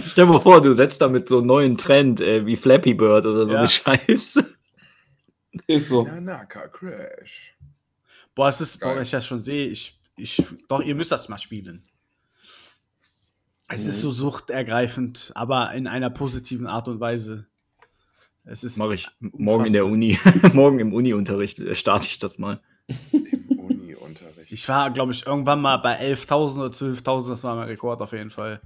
Speaker 1: Stell dir mal vor, du setzt da mit so einem neuen Trend, äh, wie Flappy Bird oder so
Speaker 2: Ja.
Speaker 1: eine Scheiße.
Speaker 5: Ist so.
Speaker 4: Nanaka Crash.
Speaker 2: Boah, es ist, boah,
Speaker 4: Geil.
Speaker 2: wenn ich das schon sehe, ich, ich, doch, ihr müsst das mal spielen. Es ist so suchtergreifend, aber in einer positiven Art und Weise. Es ist
Speaker 1: Mache ich morgen in der Uni. morgen im Uni-Unterricht äh, starte ich das mal.
Speaker 4: Uni-Unterricht.
Speaker 2: Ich war, glaube ich, irgendwann mal bei 11.000 oder 12.000, das war mein Rekord auf jeden Fall.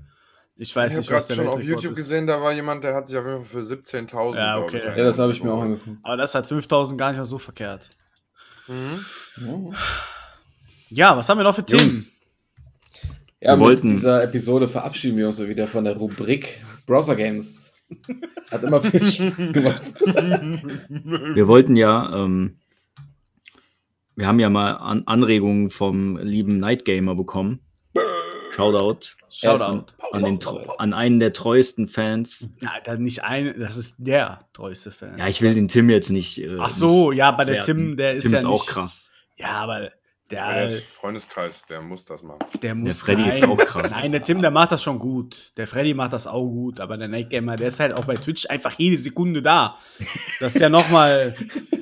Speaker 2: Ich weiß
Speaker 4: Ich habe
Speaker 2: nicht, was
Speaker 4: gerade
Speaker 2: der
Speaker 4: schon auf YouTube
Speaker 2: ist.
Speaker 4: gesehen, da war jemand, der hat sich auf jeden Fall für 17.000.
Speaker 2: Ja, okay.
Speaker 4: ich,
Speaker 2: Ja,
Speaker 5: das habe ich mir auch angeguckt.
Speaker 2: Aber das ist halt 12.000 gar nicht mal so verkehrt.
Speaker 4: Mhm.
Speaker 5: Ja.
Speaker 2: Was haben wir noch für Themen?
Speaker 1: Jungs,
Speaker 5: Ja,
Speaker 1: Wir
Speaker 5: mit
Speaker 1: wollten-
Speaker 5: dieser Episode verabschieden wir uns so wieder von der Rubrik Browser Games. Hat immer viel Spaß gemacht.
Speaker 1: wir wollten ja, ähm, wir haben ja mal an Anregungen vom lieben Night Gamer bekommen. Shoutout.
Speaker 2: Shoutout.
Speaker 1: An, den, an einen der treuesten Fans.
Speaker 2: Ja, das ist nicht ein, das ist der treueste Fan.
Speaker 1: Ja, ich will den Tim jetzt nicht. Äh,
Speaker 2: Ach so,
Speaker 1: nicht
Speaker 2: ja, bei der
Speaker 1: werten.
Speaker 2: Tim, der ist
Speaker 1: Tim
Speaker 2: ja
Speaker 1: ist
Speaker 2: nicht,
Speaker 1: auch krass.
Speaker 2: Ja, aber
Speaker 4: Der
Speaker 2: der,
Speaker 4: Freundeskreis, der muss das machen.
Speaker 2: der muss.
Speaker 1: Freddy ist
Speaker 2: nein,
Speaker 1: auch krass.
Speaker 2: Nein, der Tim, der macht das schon gut. Der Freddy macht das auch gut, aber der Night Gamer, der ist halt auch bei Twitch einfach jede Sekunde da. Das ist ja nochmal,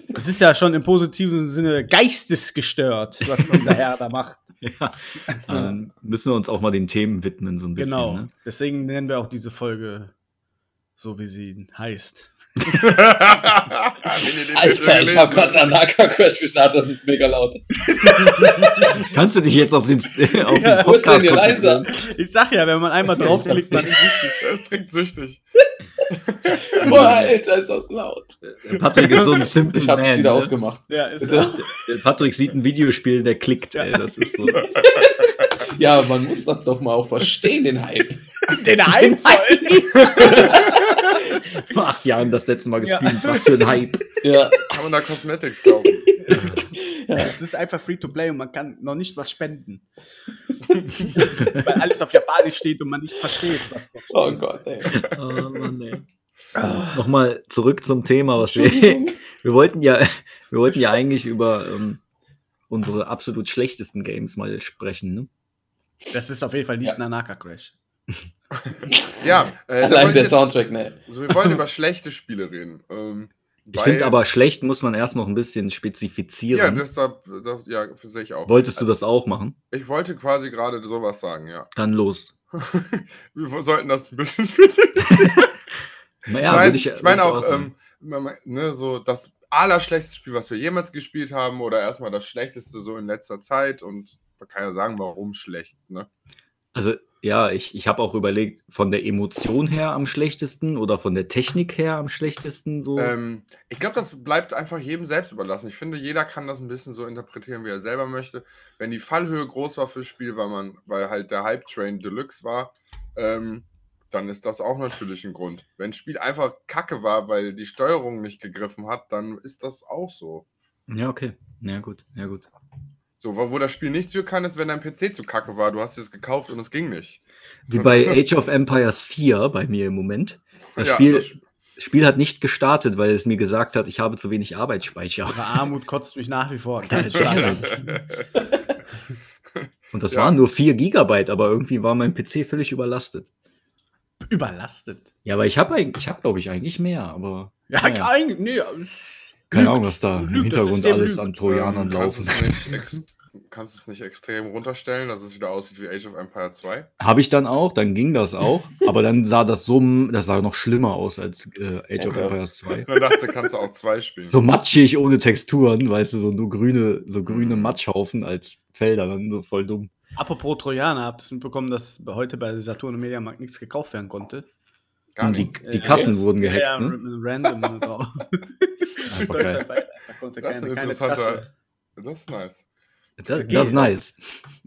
Speaker 2: das ist ja schon im positiven Sinne geistesgestört, was dieser Herr da macht.
Speaker 1: Ja. Dann müssen wir uns auch mal den Themen widmen, so ein bisschen.
Speaker 2: genau.
Speaker 1: Ne?
Speaker 2: Deswegen nennen wir auch diese Folge so, wie sie heißt.
Speaker 5: Alter, ich habe gerade Nanaka Crash gestartet, das ist mega laut.
Speaker 1: Kannst du dich jetzt auf den, auf den
Speaker 2: Ja,
Speaker 1: Podcast
Speaker 5: hier leiser?
Speaker 1: konzentrieren?
Speaker 2: Ich sag ja, wenn man einmal draufklickt, man ist wichtig.
Speaker 4: Das trinkt süchtig.
Speaker 5: Boah, Alter, ist das laut.
Speaker 1: Patrick ist so ein simple
Speaker 5: Ich habe es
Speaker 1: Man.
Speaker 5: wieder
Speaker 1: ne?
Speaker 5: ausgemacht.
Speaker 2: Ja, ist
Speaker 5: Bitte?
Speaker 1: Der Patrick sieht ein Videospiel, der klickt, ey. Das ist so.
Speaker 5: Ja, man muss das doch mal auch verstehen, den Hype.
Speaker 2: den Einfall.
Speaker 1: Vor acht Jahren das letzte Mal
Speaker 2: Ja.
Speaker 1: gespielt. Was für ein Hype.
Speaker 5: Ja.
Speaker 4: Kann man da Cosmetics kaufen?
Speaker 2: Es ist einfach free to play und man kann noch nicht was spenden. Weil alles auf Japanisch steht und man nicht versteht, was noch
Speaker 5: Oh Gott, ey.
Speaker 1: Oh Mann, ey. Nochmal zurück zum Thema, was wir. Wir wollten ja, wir wollten ja eigentlich über ähm, unsere absolut schlechtesten Games mal sprechen. Ne?
Speaker 2: Das ist auf jeden Fall nicht
Speaker 5: Ja.
Speaker 2: Nanaka Crash.
Speaker 4: Ja, äh,
Speaker 5: Allein der
Speaker 4: jetzt,
Speaker 5: Soundtrack, ne.
Speaker 4: so, wir wollen über schlechte Spiele reden. Ähm,
Speaker 1: Ich finde aber schlecht muss man erst noch ein bisschen
Speaker 4: Ja,
Speaker 1: spezifizieren.
Speaker 4: das, da, das ja, sehe ich auch.
Speaker 1: Wolltest du das auch machen?
Speaker 4: Ich wollte quasi gerade sowas sagen, ja.
Speaker 1: Dann los.
Speaker 4: Wir sollten das ein bisschen spezifizieren.
Speaker 1: Naja,
Speaker 4: Nein, ich,
Speaker 1: ich,
Speaker 4: meine auch,
Speaker 1: sagen.
Speaker 4: ähm, ne, so das allerschlechteste Spiel, was wir jemals gespielt haben, oder erstmal das schlechteste so in letzter Zeit und man kann ja sagen, warum schlecht, ne?
Speaker 1: Also, ja, ich, ich habe auch überlegt, von der Emotion her am schlechtesten oder von der Technik her am schlechtesten so.
Speaker 4: Ähm, ich glaube, das bleibt einfach jedem selbst überlassen. Ich finde, jeder kann das ein bisschen so interpretieren, wie er selber möchte. Wenn die Fallhöhe groß war fürs Spiel, weil man, weil halt der Hype Train Deluxe war, ähm, dann ist das auch natürlich ein Grund. Wenn ein Spiel einfach kacke war, weil die Steuerung nicht gegriffen hat, dann ist das auch so.
Speaker 1: Ja, okay. Ja, gut. Ja, gut.
Speaker 4: So, wo, wo das Spiel nichts für kann, ist, wenn dein PC zu kacke war. Du hast es gekauft und es ging nicht.
Speaker 1: Wie bei Age of Empires 4 bei mir im Moment. Das,
Speaker 4: Ja,
Speaker 1: Spiel,
Speaker 4: das-
Speaker 1: Spiel hat nicht gestartet, weil es mir gesagt hat, ich habe zu wenig Arbeitsspeicher.
Speaker 2: Aber Armut kotzt mich nach wie vor. Keine.
Speaker 1: Und das
Speaker 4: Ja.
Speaker 1: waren nur 4 Gigabyte, aber irgendwie war mein PC völlig überlastet.
Speaker 2: Überlastet.
Speaker 1: Ja, aber ich habe eigentlich, ich habe glaube ich eigentlich mehr, aber
Speaker 2: Ja,
Speaker 1: Naja.
Speaker 2: eigentlich, nee.
Speaker 1: Keine. Ahnung, was da im
Speaker 2: Lügt, das
Speaker 1: Hintergrund alles
Speaker 2: lügt.
Speaker 1: an Trojanern
Speaker 4: Ähm, kannst,
Speaker 1: laufen.
Speaker 4: es nicht ex kannst es nicht extrem runterstellen, dass es wieder aussieht wie Age of Empire 2?
Speaker 1: Habe ich dann auch, dann ging das auch, aber dann sah das so, das sah noch schlimmer aus als äh, Age of
Speaker 5: Okay.
Speaker 1: Empires 2.
Speaker 4: Dann dachte ich, kannst du auch zwei spielen.
Speaker 1: So matschig ohne Texturen, weißt du, so nur grüne, so grüne
Speaker 4: Mhm.
Speaker 1: Matschhaufen als Felder, dann so voll dumm.
Speaker 2: Apropos Trojaner, habt ihr mitbekommen, dass heute bei Saturn und Mediamarkt nichts gekauft werden konnte?
Speaker 4: Gar
Speaker 1: Und die,
Speaker 4: nicht.
Speaker 1: die
Speaker 2: Äh,
Speaker 1: Kassen
Speaker 2: yes.
Speaker 1: wurden
Speaker 2: Ja,
Speaker 1: gehackt,
Speaker 2: ja,
Speaker 1: ne?
Speaker 2: Random Deutschlandweit, Da konnte
Speaker 4: Das ist
Speaker 2: keine,
Speaker 4: ein
Speaker 2: keine
Speaker 4: interessanter.
Speaker 2: Kasse.
Speaker 4: Das ist nice.
Speaker 1: Das, das ist nice.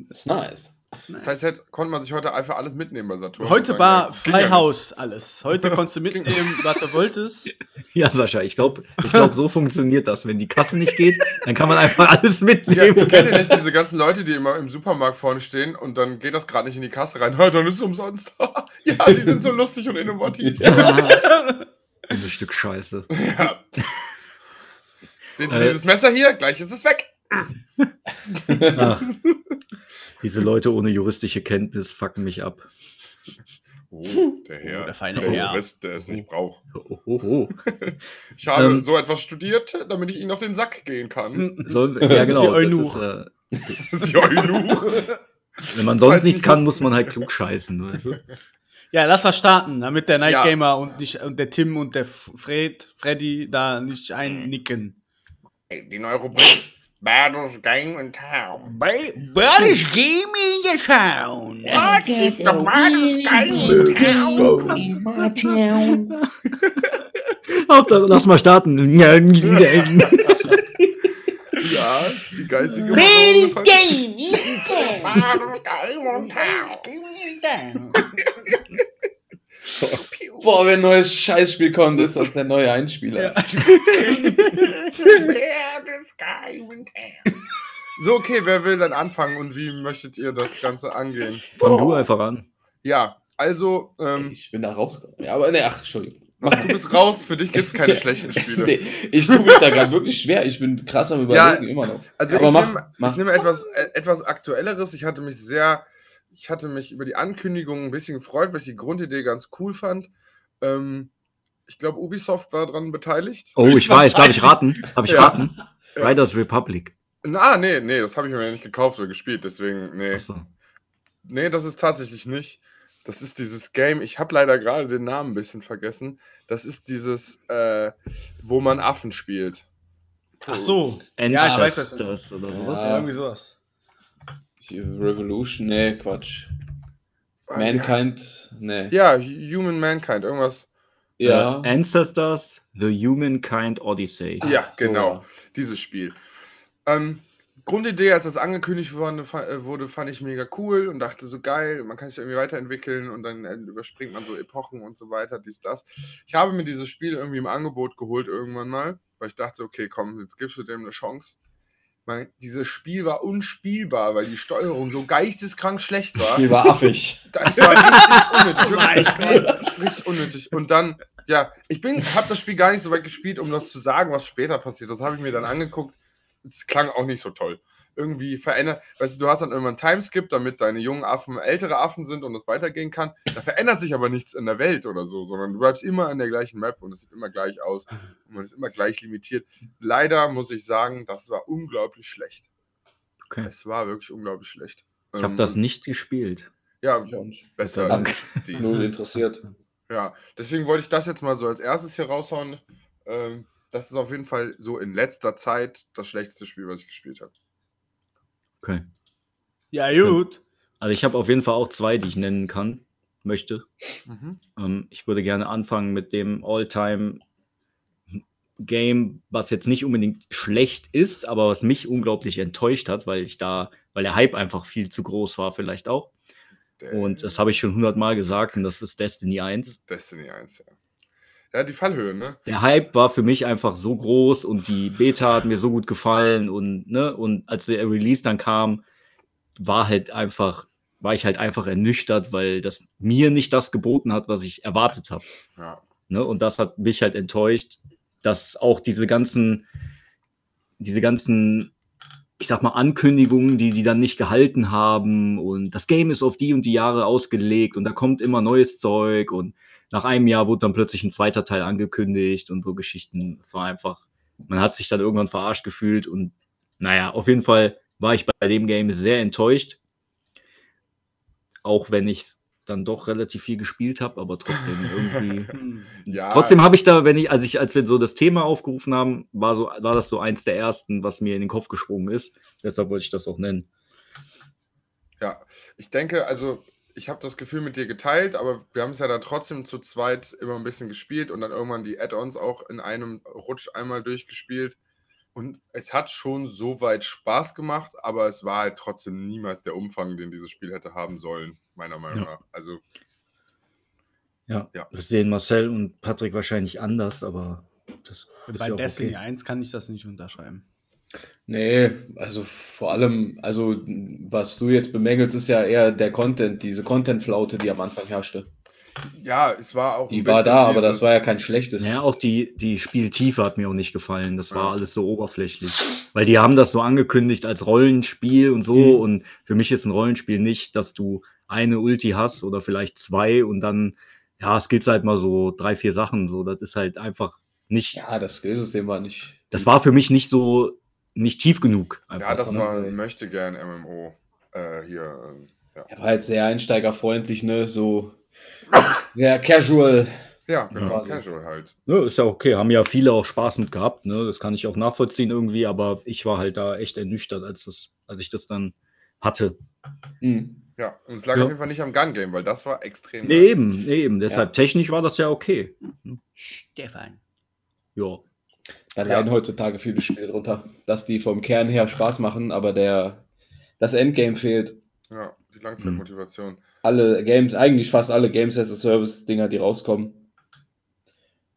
Speaker 5: Ist nice.
Speaker 4: Das heißt, hätte, konnte man sich heute einfach alles mitnehmen bei Saturn.
Speaker 2: Heute war
Speaker 4: dann, ja, ja
Speaker 2: Freihaus alles. Heute konntest du mitnehmen, was du wolltest.
Speaker 1: Ja, Sascha, ich glaube, ich glaub, so funktioniert das. Wenn die Kasse nicht geht, dann kann man einfach alles
Speaker 4: Ja,
Speaker 1: mitnehmen.
Speaker 4: kennt ihr nicht diese ganzen Leute, die immer im Supermarkt vorne stehen und dann geht das gerade nicht in die Kasse rein? Ja, dann ist es umsonst. ja, die sind so lustig und innovativ.
Speaker 1: Ja. Ein Stück Scheiße.
Speaker 4: Ja. Sehen Sie
Speaker 1: Äh.
Speaker 4: dieses Messer hier? Gleich ist es weg.
Speaker 1: Ach, diese Leute ohne juristische Kenntnis fucken mich ab.
Speaker 4: Oh, der Herr.
Speaker 2: der feine
Speaker 4: der
Speaker 2: Herr.
Speaker 4: Jurist, der es nicht braucht.
Speaker 1: Oh, oh, oh.
Speaker 4: Ich habe
Speaker 1: Ähm.
Speaker 4: so etwas studiert, damit ich Ihnen auf den Sack gehen kann.
Speaker 1: So, ja, genau.
Speaker 2: Sie
Speaker 1: Das ist, äh,
Speaker 4: Sie Eunuch.
Speaker 1: wenn man sonst
Speaker 4: Falls
Speaker 1: nichts
Speaker 4: nicht-
Speaker 1: kann, muss man halt klug scheißen. Weißt du?
Speaker 2: Ja, lass was starten, damit der Night
Speaker 4: Ja.
Speaker 2: Gamer und, nicht, und der Tim und der Fred, Freddy da nicht einnicken.
Speaker 4: Die neue Rubrik. Battles Game in Town.
Speaker 2: British Gaming in the Town.
Speaker 4: What is the Battles Game in Town?
Speaker 1: Hauptsache, lass mal starten.
Speaker 4: Ja, die geistige ist halt- Battles Game in Town.
Speaker 5: Boah, wenn ein neues Scheißspiel kommt, ist das der neue Einspieler.
Speaker 4: So, okay, wer will dann anfangen und wie möchtet ihr das Ganze angehen?
Speaker 1: Fang du einfach an.
Speaker 4: Ja, also, ähm,
Speaker 5: Ich bin da rausgekommen. Ja, aber ne, ach, Entschuldigung.
Speaker 4: ach, du bist raus, für dich gibt es keine schlechten Spiele.
Speaker 5: Nee, ich tue mich da gerade wirklich schwer. Ich bin krass am Überlegen immer noch.
Speaker 4: Also
Speaker 5: Aber
Speaker 4: ich nehme nehme etwas, äh, etwas Aktuelleres. Ich hatte mich sehr, ich hatte mich über die Ankündigung ein bisschen gefreut, weil ich die Grundidee ganz cool fand. Ähm, ich glaube, Ubisoft war daran beteiligt.
Speaker 1: Oh, ich weiß. Darf ich raten? Darf ich
Speaker 4: Ja.
Speaker 1: raten?
Speaker 4: Ja.
Speaker 1: Riders Republic.
Speaker 4: Na, nee, nee, das habe ich mir nicht gekauft oder gespielt, deswegen, nee.
Speaker 1: Achso.
Speaker 4: Nee, das ist tatsächlich nicht. Das ist dieses Game, ich habe leider gerade den Namen ein bisschen vergessen. Das ist dieses, äh, wo man Affen spielt.
Speaker 2: Ach so. Ja, ich weiß das.
Speaker 1: Oder sowas.
Speaker 2: Ja, irgendwie sowas.
Speaker 5: Revolution, nee, Quatsch.
Speaker 4: Ah,
Speaker 5: Mankind, nee.
Speaker 4: Ja, Human Mankind, irgendwas.
Speaker 5: Ja.
Speaker 1: Äh, Ancestors, The Humankind Odyssey.
Speaker 4: Ja,
Speaker 5: so,
Speaker 4: genau.
Speaker 5: ja.
Speaker 4: Dieses Spiel. Ähm, Grundidee, als das angekündigt äh, wurde, fand ich mega cool und dachte so geil, man kann sich irgendwie weiterentwickeln und dann äh, überspringt man so Epochen und so weiter, dies, das. Ich habe mir dieses Spiel irgendwie im Angebot geholt irgendwann mal, weil ich dachte, okay, komm, jetzt gibst du dem eine Chance. Mein, dieses Spiel war unspielbar, weil die Steuerung so geisteskrank schlecht war.
Speaker 5: Die war affig.
Speaker 4: Das war richtig unnötig. Wirklich, das Spiel, richtig unnötig. Und dann, ja, ich bin, habe das Spiel gar nicht so weit gespielt, um das zu sagen, was später passiert. Das habe ich mir dann angeguckt. Es klang auch nicht so toll. Irgendwie verändert, weißt du, du hast dann irgendwann einen Timeskip, damit deine jungen Affen ältere Affen sind und es weitergehen kann. Da verändert sich aber nichts in der Welt oder so, sondern du bleibst immer an der gleichen Map und es sieht immer gleich aus und man ist immer gleich limitiert. Leider muss ich sagen, das war unglaublich schlecht.
Speaker 1: Okay.
Speaker 4: Es war wirklich unglaublich schlecht.
Speaker 1: Ich habe
Speaker 4: Ähm,
Speaker 1: das nicht gespielt.
Speaker 4: Ja, besser dies.
Speaker 5: Null interessiert.
Speaker 4: Ja, deswegen wollte ich das jetzt mal so als erstes hier raushauen. Ähm, das ist auf jeden Fall so in letzter Zeit das schlechteste Spiel, was ich gespielt habe.
Speaker 1: Okay.
Speaker 2: Ja, gut.
Speaker 1: Also ich habe auf jeden Fall auch zwei, die ich nennen kann, möchte. Ähm, ich würde gerne anfangen mit dem All-Time Game, was jetzt nicht unbedingt schlecht ist, aber was mich unglaublich enttäuscht hat, weil ich da, weil der Hype einfach viel zu groß war, vielleicht auch. Und das habe ich schon hundertmal gesagt, und das ist Destiny 1.
Speaker 4: Destiny 1, ja. Ja, die Fallhöhe, ne?
Speaker 1: Der Hype war für mich einfach so groß und die Beta hat mir so gut gefallen und, ne, und als der Release dann kam, war halt einfach, war ich halt einfach ernüchtert, weil das mir nicht das geboten hat, was ich erwartet habe.
Speaker 4: Ja.
Speaker 1: Ne? Und das hat mich halt enttäuscht, dass auch diese ganzen, diese ganzen, ich sag mal, Ankündigungen, die die dann nicht gehalten haben und das Game ist auf die und die Jahre ausgelegt und da kommt immer neues Zeug und nach einem Jahr wurde dann plötzlich ein zweiter Teil angekündigt und so Geschichten. Es war einfach, man hat sich dann irgendwann verarscht gefühlt und naja, auf jeden Fall war ich bei dem Game sehr enttäuscht. Auch wenn ich dann doch relativ viel gespielt habe, aber trotzdem irgendwie.
Speaker 2: Hm.
Speaker 4: Ja,
Speaker 1: Trotzdem habe ich da, wenn ich, als ich, als wir so das Thema aufgerufen haben, war so, war das so eins der ersten, was mir in den Kopf gesprungen ist. Deshalb wollte ich das auch nennen.
Speaker 4: ja. Ich denke, also, ich habe das Gefühl mit dir geteilt, aber wir haben es ja da trotzdem zu zweit immer ein bisschen gespielt und dann irgendwann die Add-ons auch in einem Rutsch einmal durchgespielt. Und es hat schon soweit Spaß gemacht, aber es war halt trotzdem niemals der Umfang, den dieses Spiel hätte haben sollen, meiner Meinung
Speaker 1: Ja.
Speaker 4: nach. Also,
Speaker 1: Ja,
Speaker 4: Ja.
Speaker 1: das sehen Marcel und Patrick wahrscheinlich anders, aber das ist
Speaker 2: Bei
Speaker 1: ja auch
Speaker 2: Destiny
Speaker 1: okay.
Speaker 2: 1 kann ich das nicht unterschreiben.
Speaker 5: Nee, also vor allem, also was du jetzt bemängelst, ist ja eher der Content, diese Content-Flaute, die am Anfang herrschte.
Speaker 4: Ja, es war auch.
Speaker 5: Die
Speaker 4: ein
Speaker 5: war da, aber das war ja kein schlechtes.
Speaker 1: Ja, auch die, die Spieltiefe hat mir auch nicht gefallen. Das war
Speaker 4: Ja.
Speaker 1: alles so oberflächlich. Weil die haben das so angekündigt als Rollenspiel und so.
Speaker 5: Mhm.
Speaker 1: Und für mich ist ein Rollenspiel nicht, dass du eine Ulti hast oder vielleicht zwei und dann, ja, skills halt mal so drei, vier Sachen. So, das ist halt einfach nicht.
Speaker 5: Ja, das Skillsystem war nicht.
Speaker 1: Das war für mich nicht so, nicht tief genug. Einfach,
Speaker 4: Ja, das war
Speaker 5: ne?
Speaker 4: ein möchte gern MMO. Äh, hier. äh, Ja.
Speaker 5: Er war halt sehr einsteigerfreundlich, ne? So sehr casual.
Speaker 4: ja, genau,
Speaker 5: Quasi.
Speaker 4: Casual halt.
Speaker 1: Ja, ist ja okay. Haben ja viele auch Spaß mit gehabt. Ne? Das kann ich auch nachvollziehen irgendwie. Aber ich war halt da echt ernüchtert, als, das, als ich das dann hatte.
Speaker 5: Hm.
Speaker 4: Ja, und es lag
Speaker 1: Ja.
Speaker 4: auf jeden Fall nicht am Gun-Game, weil das war extrem.
Speaker 1: Nee,
Speaker 4: nice.
Speaker 1: Eben, nee, eben. Deshalb technisch war das ja okay.
Speaker 2: Stefan.
Speaker 1: Ja.
Speaker 5: Da
Speaker 4: Ja.
Speaker 5: leiden heutzutage viele Spiele drunter, dass die vom Kern her Spaß machen, aber der das Endgame fehlt.
Speaker 4: Ja, die Langzeitmotivation.
Speaker 5: Alle Games, eigentlich fast alle Games as a Service Dinger, die rauskommen,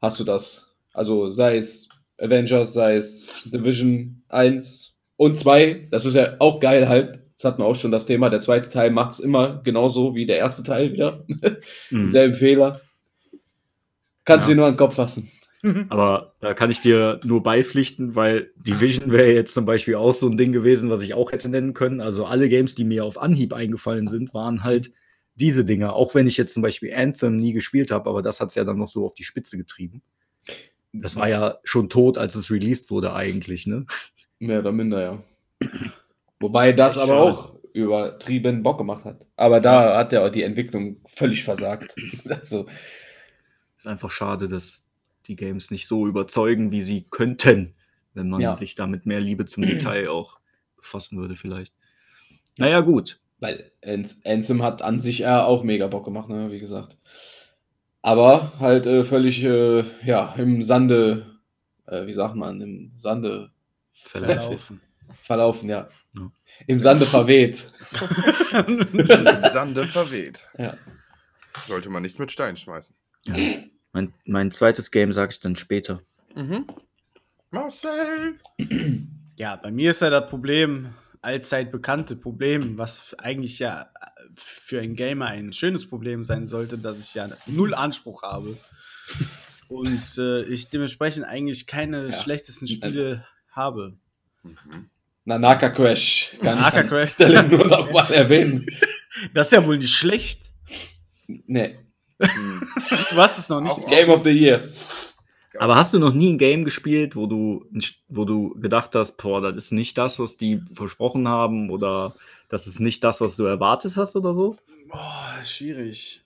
Speaker 5: hast du das. Also sei es Avengers, sei es Division 1 und 2, das ist ja auch geil halt. Das hatten wir auch schon das Thema. Der zweite Teil macht es immer genauso wie der erste Teil wieder.
Speaker 1: Mhm.
Speaker 5: Dieselben Fehler. Kannst
Speaker 1: Ja.
Speaker 5: dir nur an den Kopf fassen.
Speaker 1: Aber da kann ich dir nur beipflichten, weil Division wäre jetzt zum Beispiel auch so ein Ding gewesen, was ich auch hätte nennen können. Also alle Games, die mir auf Anhieb eingefallen sind, waren halt diese Dinge. Auch wenn ich jetzt zum Beispiel Anthem nie gespielt habe, aber das hat es ja dann noch so auf die Spitze getrieben. Das war ja schon tot, als es released wurde eigentlich, ne?
Speaker 5: Mehr oder minder, ja. Wobei das
Speaker 1: Echt
Speaker 5: aber
Speaker 1: schade.
Speaker 5: auch übertrieben Bock gemacht hat. Aber da hat ja auch die Entwicklung völlig versagt. Also,
Speaker 1: Ist einfach schade, dass die Games nicht so überzeugen, wie sie könnten, wenn man
Speaker 5: Ja.
Speaker 1: sich da mit mehr Liebe zum Detail auch befassen würde, vielleicht. Naja, gut.
Speaker 5: Weil An- Ansem hat an sich ja auch mega Bock gemacht, ne, wie gesagt. Aber halt äh, völlig, äh, ja, im Sande, äh, wie sagt man, im Sande
Speaker 1: Verlaufen.
Speaker 2: Verlaufen.
Speaker 5: verlaufen, ja.
Speaker 1: Ja.
Speaker 5: Im Sande verweht.
Speaker 4: Im Sande verweht.
Speaker 5: Ja.
Speaker 4: Sollte man nicht mit Stein schmeißen.
Speaker 1: Ja. Mein, mein zweites Game sage ich dann später.
Speaker 4: Mhm. Marcel!
Speaker 2: Ja, bei mir ist ja das Problem, allzeit bekannte Problem, was eigentlich ja für einen Gamer ein schönes Problem sein sollte, dass ich ja null Anspruch habe. Und äh, ich dementsprechend eigentlich keine
Speaker 5: Ja.
Speaker 2: schlechtesten Spiele habe.
Speaker 4: Mhm.
Speaker 5: Nanaka Crash. Kann
Speaker 2: Nanaka Crash.
Speaker 5: Stelle nur noch mal erwähnen.
Speaker 2: Das ist ja wohl nicht schlecht.
Speaker 5: Nee.
Speaker 4: Hm.
Speaker 2: Du hast es noch nicht.
Speaker 5: Game of the Year.
Speaker 1: Aber hast du noch nie ein Game gespielt, wo du, wo du gedacht hast, boah, das ist nicht das, was die versprochen haben oder das ist nicht das, was du erwartet hast oder so?
Speaker 2: Boah, schwierig.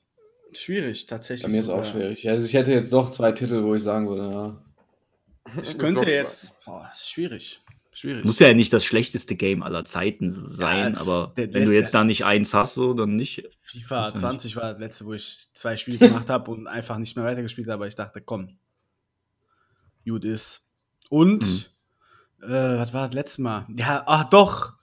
Speaker 2: Schwierig, tatsächlich.
Speaker 5: Bei mir ist auch
Speaker 2: sogar.
Speaker 5: schwierig. Also ich hätte jetzt doch zwei Titel, wo ich sagen würde, ja.
Speaker 2: Ich könnte jetzt. Boah, ist schwierig. Schwierig.
Speaker 1: Es muss ja nicht das schlechteste Game aller Zeiten sein,
Speaker 2: Ja,
Speaker 1: aber
Speaker 2: der-
Speaker 1: wenn du
Speaker 2: der-
Speaker 1: jetzt da nicht eins hast, so, dann nicht.
Speaker 2: FIFA
Speaker 1: Muss ja
Speaker 2: 20 war das letzte, wo ich zwei Spiele gemacht habe und einfach nicht mehr weitergespielt habe, aber ich dachte, komm, gut ist. Und,
Speaker 1: Mhm.
Speaker 2: äh, was war das letzte Mal? Ja, ach doch,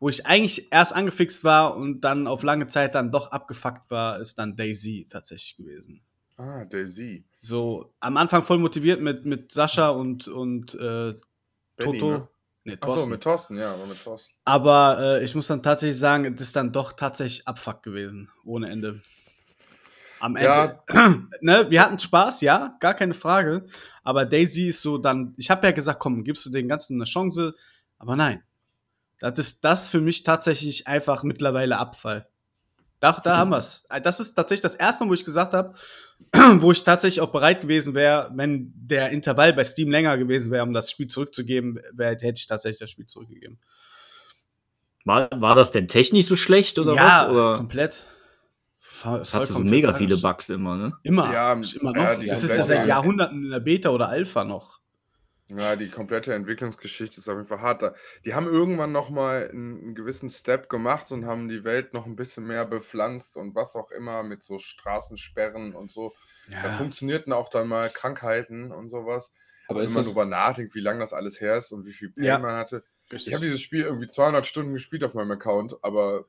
Speaker 2: wo ich eigentlich erst angefixt war und dann auf lange Zeit dann doch abgefuckt war, ist dann Daisy tatsächlich gewesen.
Speaker 4: Ah, Daisy.
Speaker 2: So, am Anfang voll motiviert mit, mit Sascha und, und äh,
Speaker 4: Benny,
Speaker 2: Toto.
Speaker 4: ne?
Speaker 2: Nee,
Speaker 4: Achso,
Speaker 2: Thorsten.
Speaker 4: mit Thorsten, ja, aber mit Thorsten.
Speaker 2: Aber äh, ich muss dann tatsächlich sagen, das ist dann doch tatsächlich Abfuck gewesen, ohne Ende. Am Ende.
Speaker 4: Ja.
Speaker 2: ne, wir hatten Spaß, ja, gar keine Frage. Aber Daisy ist so dann, ich habe ja gesagt, komm, gibst du den Ganzen eine Chance. Aber nein. Das ist das für mich tatsächlich einfach mittlerweile Abfall. Da, da haben wir es. Das ist tatsächlich das erste Mal, wo ich gesagt habe, wo ich tatsächlich auch bereit gewesen wäre, wenn der Intervall bei Steam länger gewesen wäre, um das Spiel zurückzugeben, wär, hätte ich tatsächlich das Spiel zurückgegeben.
Speaker 1: War, war das denn technisch so schlecht oder
Speaker 2: ja,
Speaker 1: was? Oder
Speaker 2: komplett. Voll-
Speaker 1: es hatte so mega viele Bugs immer, ne?
Speaker 2: Immer.
Speaker 4: Ja,
Speaker 2: immer noch.
Speaker 4: ja, die
Speaker 2: das ist ja seit Jahrhunderten in der Beta oder Alpha noch.
Speaker 4: Ja, die komplette Entwicklungsgeschichte ist auf jeden Fall hart. Da- Die haben irgendwann nochmal einen, einen gewissen Step gemacht und haben die Welt noch ein bisschen mehr bepflanzt und was auch immer mit so Straßensperren und so. Da
Speaker 2: Ja.
Speaker 4: funktionierten auch dann mal Krankheiten und sowas.
Speaker 5: Aber
Speaker 4: wenn man darüber nachdenkt, wie lange das alles her ist und wie viel Pain
Speaker 2: Ja.
Speaker 4: man hatte.
Speaker 2: Richtig.
Speaker 4: Ich habe dieses Spiel irgendwie 200 Stunden gespielt auf meinem Account, aber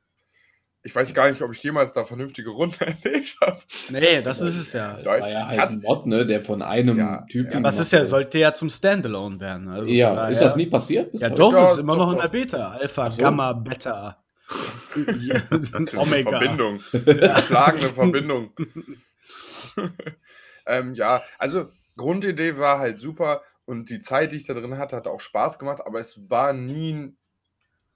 Speaker 4: ich weiß gar nicht, ob ich jemals da vernünftige Runden erlebt habe.
Speaker 2: nee, das ist es ja.
Speaker 5: das war ja halt
Speaker 4: Hat-
Speaker 5: ein Mod, ne, der von einem
Speaker 4: Ja,
Speaker 5: Typen.
Speaker 4: ja,
Speaker 2: es ist ja, sollte ja zum Standalone werden. Also
Speaker 5: ja,
Speaker 2: daher-
Speaker 5: ist das nie passiert?
Speaker 2: Ja,
Speaker 5: heute?
Speaker 2: doch, ist immer
Speaker 4: doch,
Speaker 2: noch in der Beta. Alpha,
Speaker 5: so.
Speaker 2: Gamma, Beta. Ja,
Speaker 4: Das ist eine. Verbindung. Geschlagene Verbindung. ähm, ja, also Grundidee war halt super und die Zeit, die ich da drin hatte, hat auch Spaß gemacht, aber es war nie, ein-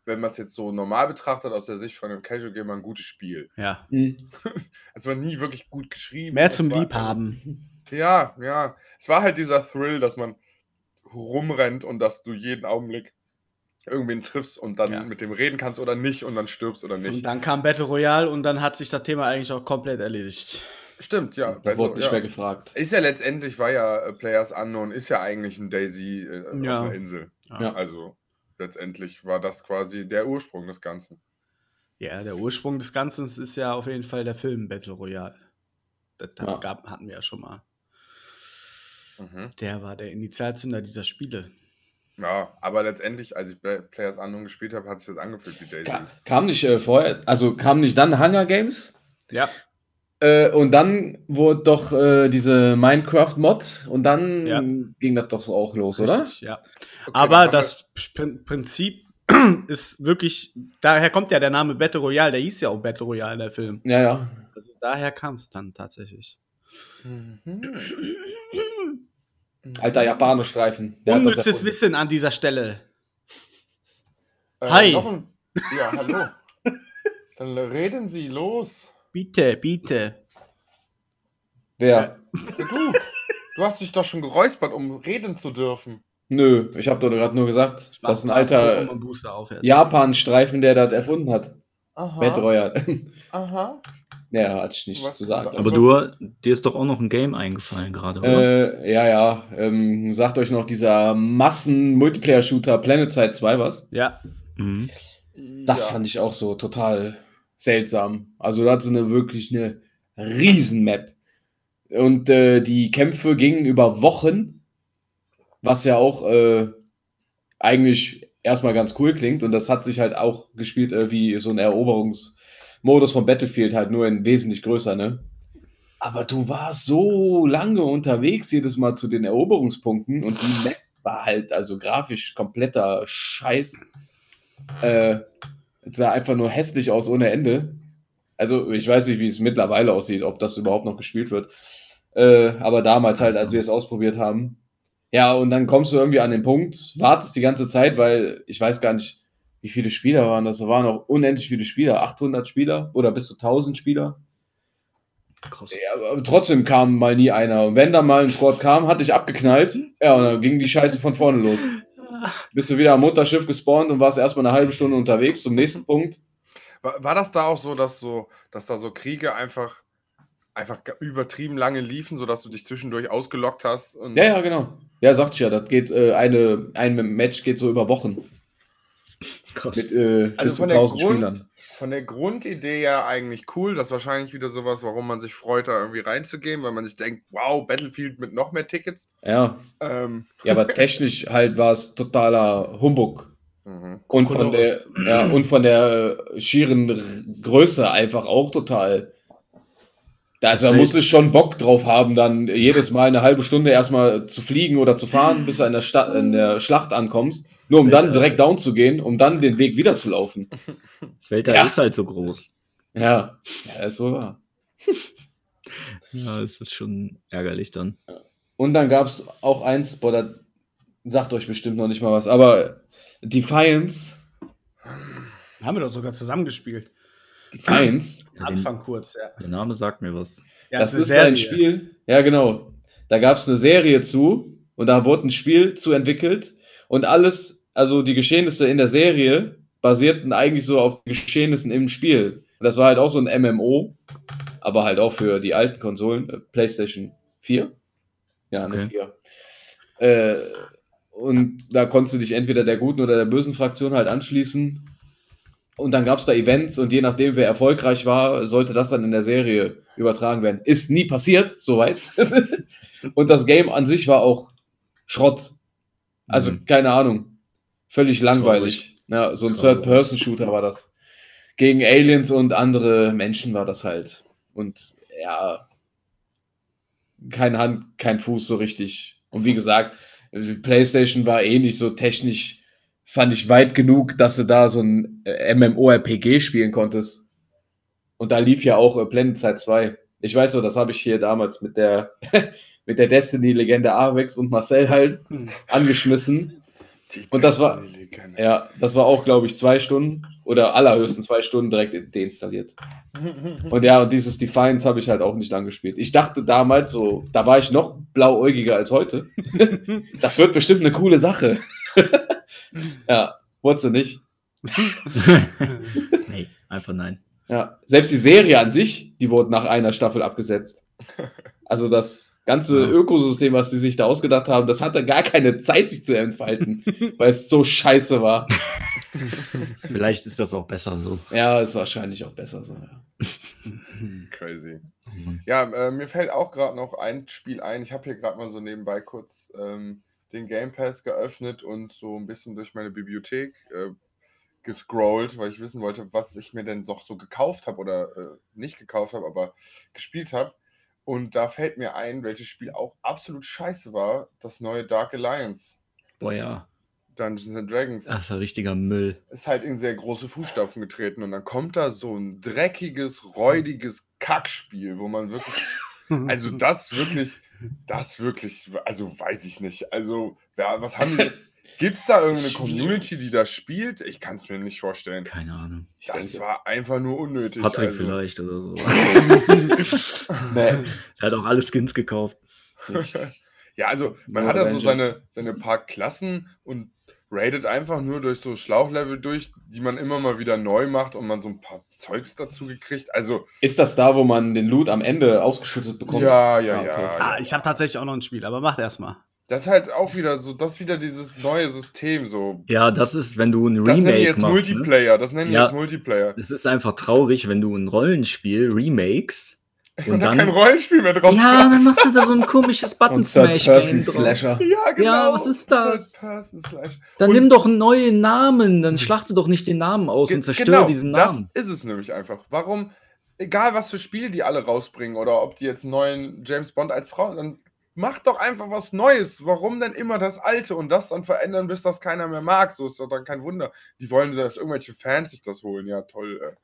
Speaker 4: wenn man es jetzt so normal betrachtet, aus der Sicht von einem Casual Gamer, ein gutes Spiel.
Speaker 2: Ja.
Speaker 5: Hm.
Speaker 4: Es war nie wirklich gut geschrieben.
Speaker 2: Mehr zum
Speaker 4: war-
Speaker 2: Liebhaben.
Speaker 4: Ja, ja. Es war halt dieser Thrill, dass man rumrennt und dass du jeden Augenblick irgendwen triffst und dann
Speaker 2: Ja.
Speaker 4: mit dem reden kannst oder nicht und dann stirbst oder nicht.
Speaker 2: Und dann kam Battle Royale und dann hat sich das Thema eigentlich auch komplett erledigt.
Speaker 4: Stimmt, ja.
Speaker 5: Da wurde nicht
Speaker 4: ja.
Speaker 5: mehr gefragt.
Speaker 4: Ist ja letztendlich, war ja äh, Players Unknown, ist ja eigentlich ein Daisy äh,
Speaker 2: Ja.
Speaker 4: auf einer Insel.
Speaker 5: Ja.
Speaker 4: Also letztendlich war das quasi der Ursprung des Ganzen.
Speaker 2: Ja, der Ursprung des Ganzen ist ja auf jeden Fall der Film Battle Royale. Das
Speaker 5: Ja.
Speaker 2: gab, hatten wir ja schon mal.
Speaker 4: Mhm.
Speaker 2: Der war der Initialzünder dieser Spiele.
Speaker 4: Ja, aber letztendlich, als ich Play- Players Unknown gespielt habe, hat es jetzt angefühlt wie Daisy.
Speaker 5: Ka kam nicht äh, vorher, also kam nicht dann Hunger Games?
Speaker 2: Ja.
Speaker 5: Äh, und dann wurde doch äh, diese Minecraft-Mod und dann
Speaker 2: Ja.
Speaker 5: ging das doch auch los, oder?
Speaker 2: Richtig, ja.
Speaker 4: Okay,
Speaker 2: Aber das Prin- Prinzip ist wirklich, daher kommt ja der Name Battle Royale, der hieß ja auch Battle Royale, der Film.
Speaker 5: Ja, ja.
Speaker 2: Also daher kam es dann tatsächlich.
Speaker 4: Mhm.
Speaker 5: Alter Japaner-Streifen.
Speaker 2: Unnützes. Wissen an dieser Stelle.
Speaker 4: Äh,
Speaker 2: Hi.
Speaker 4: noch ein- Ja, hallo. Dann reden Sie los.
Speaker 2: Bitte, bitte.
Speaker 5: Wer?
Speaker 4: Ja, du, du hast dich doch schon geräuspert, um reden zu dürfen.
Speaker 5: Nö, ich habe doch gerade nur gesagt, das ist ein alter. Japan-Streifen, der das erfunden hat.
Speaker 4: Aha.
Speaker 5: Royale.
Speaker 4: Aha.
Speaker 5: ja, hatte ich nichts
Speaker 4: Was
Speaker 5: zu sagen.
Speaker 1: Aber du, dir ist doch auch noch ein Game eingefallen gerade, oder?
Speaker 5: Äh, ja, ja. Ähm, sagt euch noch dieser Massen-Multiplayer-Shooter Planet Side 2 was?
Speaker 2: Ja.
Speaker 1: Mhm.
Speaker 5: Das
Speaker 4: ja.
Speaker 5: fand ich auch so total seltsam. Also da hat sie eine wirklich eine Riesen-Map. Und äh, die Kämpfe gingen über Wochen, was ja auch äh, eigentlich erstmal ganz cool klingt. Und das hat sich halt auch gespielt äh, wie so ein Eroberungsmodus von Battlefield, halt nur in wesentlich größer, ne? Aber du warst so lange unterwegs jedes Mal zu den Eroberungspunkten und die Map war halt also grafisch kompletter Scheiß. Äh, es sah einfach nur hässlich aus ohne Ende. Also ich weiß nicht, wie es mittlerweile aussieht, ob das überhaupt noch gespielt wird. Äh, aber damals halt, als wir es ausprobiert haben. Ja, und dann kommst du irgendwie an den Punkt, wartest die ganze Zeit, weil ich weiß gar nicht, wie viele Spieler waren das. Da waren noch unendlich viele Spieler, 800 Spieler oder bis zu 1000 Spieler.
Speaker 1: Krass.
Speaker 5: Ja, aber trotzdem kam mal nie einer. Und wenn da mal ein Squad kam, hatte ich abgeknallt. Ja, und dann ging die Scheiße von vorne los. Bist du wieder am Mutterschiff gespawnt und warst erstmal eine halbe Stunde unterwegs zum nächsten Punkt.
Speaker 4: War, war das da auch so, dass so, dass da so Kriege einfach, einfach übertrieben lange liefen, sodass du dich zwischendurch ausgelockt hast? Und
Speaker 5: Ja, ja, genau. Ja, sagte ich ja, das geht, äh, eine, ein Match geht so über Wochen
Speaker 1: Krass.
Speaker 5: mit äh,
Speaker 4: Also
Speaker 5: bis zu
Speaker 4: von der
Speaker 5: 1000
Speaker 4: Grund-
Speaker 5: Spielern.
Speaker 4: Von der Grundidee ja eigentlich cool. Das ist wahrscheinlich wieder sowas, warum man sich freut, da irgendwie reinzugehen, weil man sich denkt, wow, Battlefield mit noch mehr Tickets.
Speaker 5: Ja.
Speaker 4: Ähm,
Speaker 5: ja, aber technisch halt war es totaler Humbug.
Speaker 4: mhm.
Speaker 5: Und von der, ja, und von der äh, schieren Größe einfach auch total. Also da musst du schon Bock drauf haben, dann jedes Mal eine halbe Stunde erstmal zu fliegen oder zu fahren, bis du in der, Stadt, in der Schlacht ankommst. Nur um dann direkt down zu gehen, um dann den Weg wieder zu laufen.
Speaker 1: Das Weltall
Speaker 5: Ja.
Speaker 1: ist halt so groß.
Speaker 5: Ja, ja ist so wahr.
Speaker 1: Ja, es ist schon ärgerlich dann.
Speaker 5: Und dann gab es auch eins, boah, da sagt euch bestimmt noch nicht mal was, aber Defiance,
Speaker 2: Haben wir doch sogar zusammengespielt.
Speaker 1: Ja, den,
Speaker 2: Anfang kurz, ja.
Speaker 1: der Name sagt mir was.
Speaker 2: ja
Speaker 5: das
Speaker 2: eine
Speaker 5: ist ein Spiel, ja genau. Da gab es eine Serie zu und da wurde ein Spiel zu entwickelt und alles, also die Geschehnisse in der Serie basierten eigentlich so auf Geschehnissen im Spiel. Und das war halt auch so ein MMO, aber halt auch für die alten Konsolen, äh, PlayStation 4. Ja, eine
Speaker 1: Okay.
Speaker 5: 4. Äh, und da konntest du dich entweder der guten oder der bösen Fraktion halt anschließen. Und dann gab es da Events und je nachdem, wer erfolgreich war, sollte das dann in der Serie übertragen werden. Ist nie passiert, soweit. und das Game an sich war auch Schrott. Also,
Speaker 1: Mhm.
Speaker 5: keine Ahnung. Völlig langweilig. Ja, so ein. Third-Person-Shooter war das. Gegen Aliens und andere Menschen war das halt. Und ja, kein Hand, kein Fuß so richtig. Und wie gesagt, die PlayStation war eh nicht so technisch, fand ich weit genug, dass du da so ein äh, MMORPG spielen konntest. Und da lief ja auch äh, Blendenzeit 2. Ich weiß so, das habe ich hier damals mit der, mit der Destiny-Legende Avex und Marcel halt angeschmissen.
Speaker 4: Die
Speaker 5: Und das war-. Ja, das war auch, glaube ich, zwei Stunden oder allerhöchstens zwei Stunden direkt deinstalliert. Und ja, und dieses Defiance habe ich halt auch nicht lang gespielt. Ich dachte damals so, da war ich noch blauäugiger als heute. Das wird bestimmt eine coole Sache. ja, wurde sie nicht.
Speaker 1: nee, einfach nein.
Speaker 5: Ja, selbst die Serie an sich, die wurde nach einer Staffel abgesetzt. Also das ganze
Speaker 1: Ja.
Speaker 5: Ökosystem, was die sich da ausgedacht haben, das hatte gar keine Zeit, sich zu entfalten, weil es so scheiße war.
Speaker 1: Vielleicht ist das auch besser so.
Speaker 5: Ja, ist wahrscheinlich auch besser so. Ja.
Speaker 4: Crazy. Ja, äh, mir fällt auch gerade noch ein Spiel ein. Ich habe hier gerade mal so nebenbei kurz ähm, den Game Pass geöffnet und so ein bisschen durch meine Bibliothek äh, gescrollt, weil ich wissen wollte, was ich mir denn noch so gekauft habe oder äh, nicht gekauft habe, aber gespielt habe. Und da fällt mir ein, welches Spiel auch absolut scheiße war, das neue Dark Alliance.
Speaker 1: Boah, ja.
Speaker 4: Dungeons and Dragons
Speaker 1: Das ist ein richtiger Müll.
Speaker 4: ist halt in sehr große Fußstapfen getreten und dann kommt da so ein dreckiges, räudiges Kackspiel, wo man wirklich, also das wirklich, das wirklich, also weiß ich nicht. Also, ja, was haben die, gibt's da irgendeine Community, die das spielt? Ich kann es mir nicht vorstellen.
Speaker 1: Keine Ahnung.
Speaker 4: Das war einfach nur unnötig.
Speaker 1: Patrick
Speaker 4: also.
Speaker 1: vielleicht oder so.
Speaker 5: Nee,
Speaker 1: Er hat auch alle Skins gekauft.
Speaker 4: Ja, also man
Speaker 5: Nur
Speaker 4: hat da so seine, seine paar Klassen und raidet einfach nur durch so Schlauchlevel durch, die man immer mal wieder neu macht und man so ein paar Zeugs dazu gekriegt. Also,
Speaker 5: Ist das da, wo man den Loot am Ende ausgeschüttet bekommt?
Speaker 4: ja, ja,
Speaker 5: Ah,
Speaker 4: ja.
Speaker 5: okay.
Speaker 2: Ah, ich habe tatsächlich auch noch ein Spiel, aber macht erst mal.
Speaker 4: Das ist halt auch wieder so, das ist wieder dieses neue System, so.
Speaker 1: Ja, das ist, wenn du ein
Speaker 4: Das nenne ich
Speaker 1: Remake
Speaker 4: jetzt
Speaker 1: machst. Ne?
Speaker 4: Multiplayer, das nenne ich
Speaker 1: Ja.
Speaker 4: jetzt Multiplayer.
Speaker 1: Es ist einfach traurig, wenn du ein Rollenspiel remakes
Speaker 4: Und,
Speaker 1: und
Speaker 4: da
Speaker 1: dann.
Speaker 4: kein Rollenspiel mehr draus
Speaker 1: ja, dann
Speaker 4: machst.
Speaker 1: du da so ein komisches
Speaker 5: Und
Speaker 1: Button-Smash-Game drauf.
Speaker 5: Third-Person-Slasher.
Speaker 4: Ja, genau.
Speaker 1: Ja, was ist das? Dann
Speaker 4: Und-
Speaker 1: nimm doch einen neuen Namen, dann schlachte doch nicht den Namen aus und zerstör
Speaker 4: genau,
Speaker 1: diesen Namen.
Speaker 4: Das ist es nämlich einfach. Warum, egal was für Spiele die alle rausbringen oder ob die jetzt einen neuen James Bond als Frau, dann macht doch einfach was Neues. Warum denn immer das Alte und das dann verändern, bis das keiner mehr mag? So ist doch dann kein Wunder. Die wollen, dass irgendwelche Fans sich das holen. Ja, toll. Äh,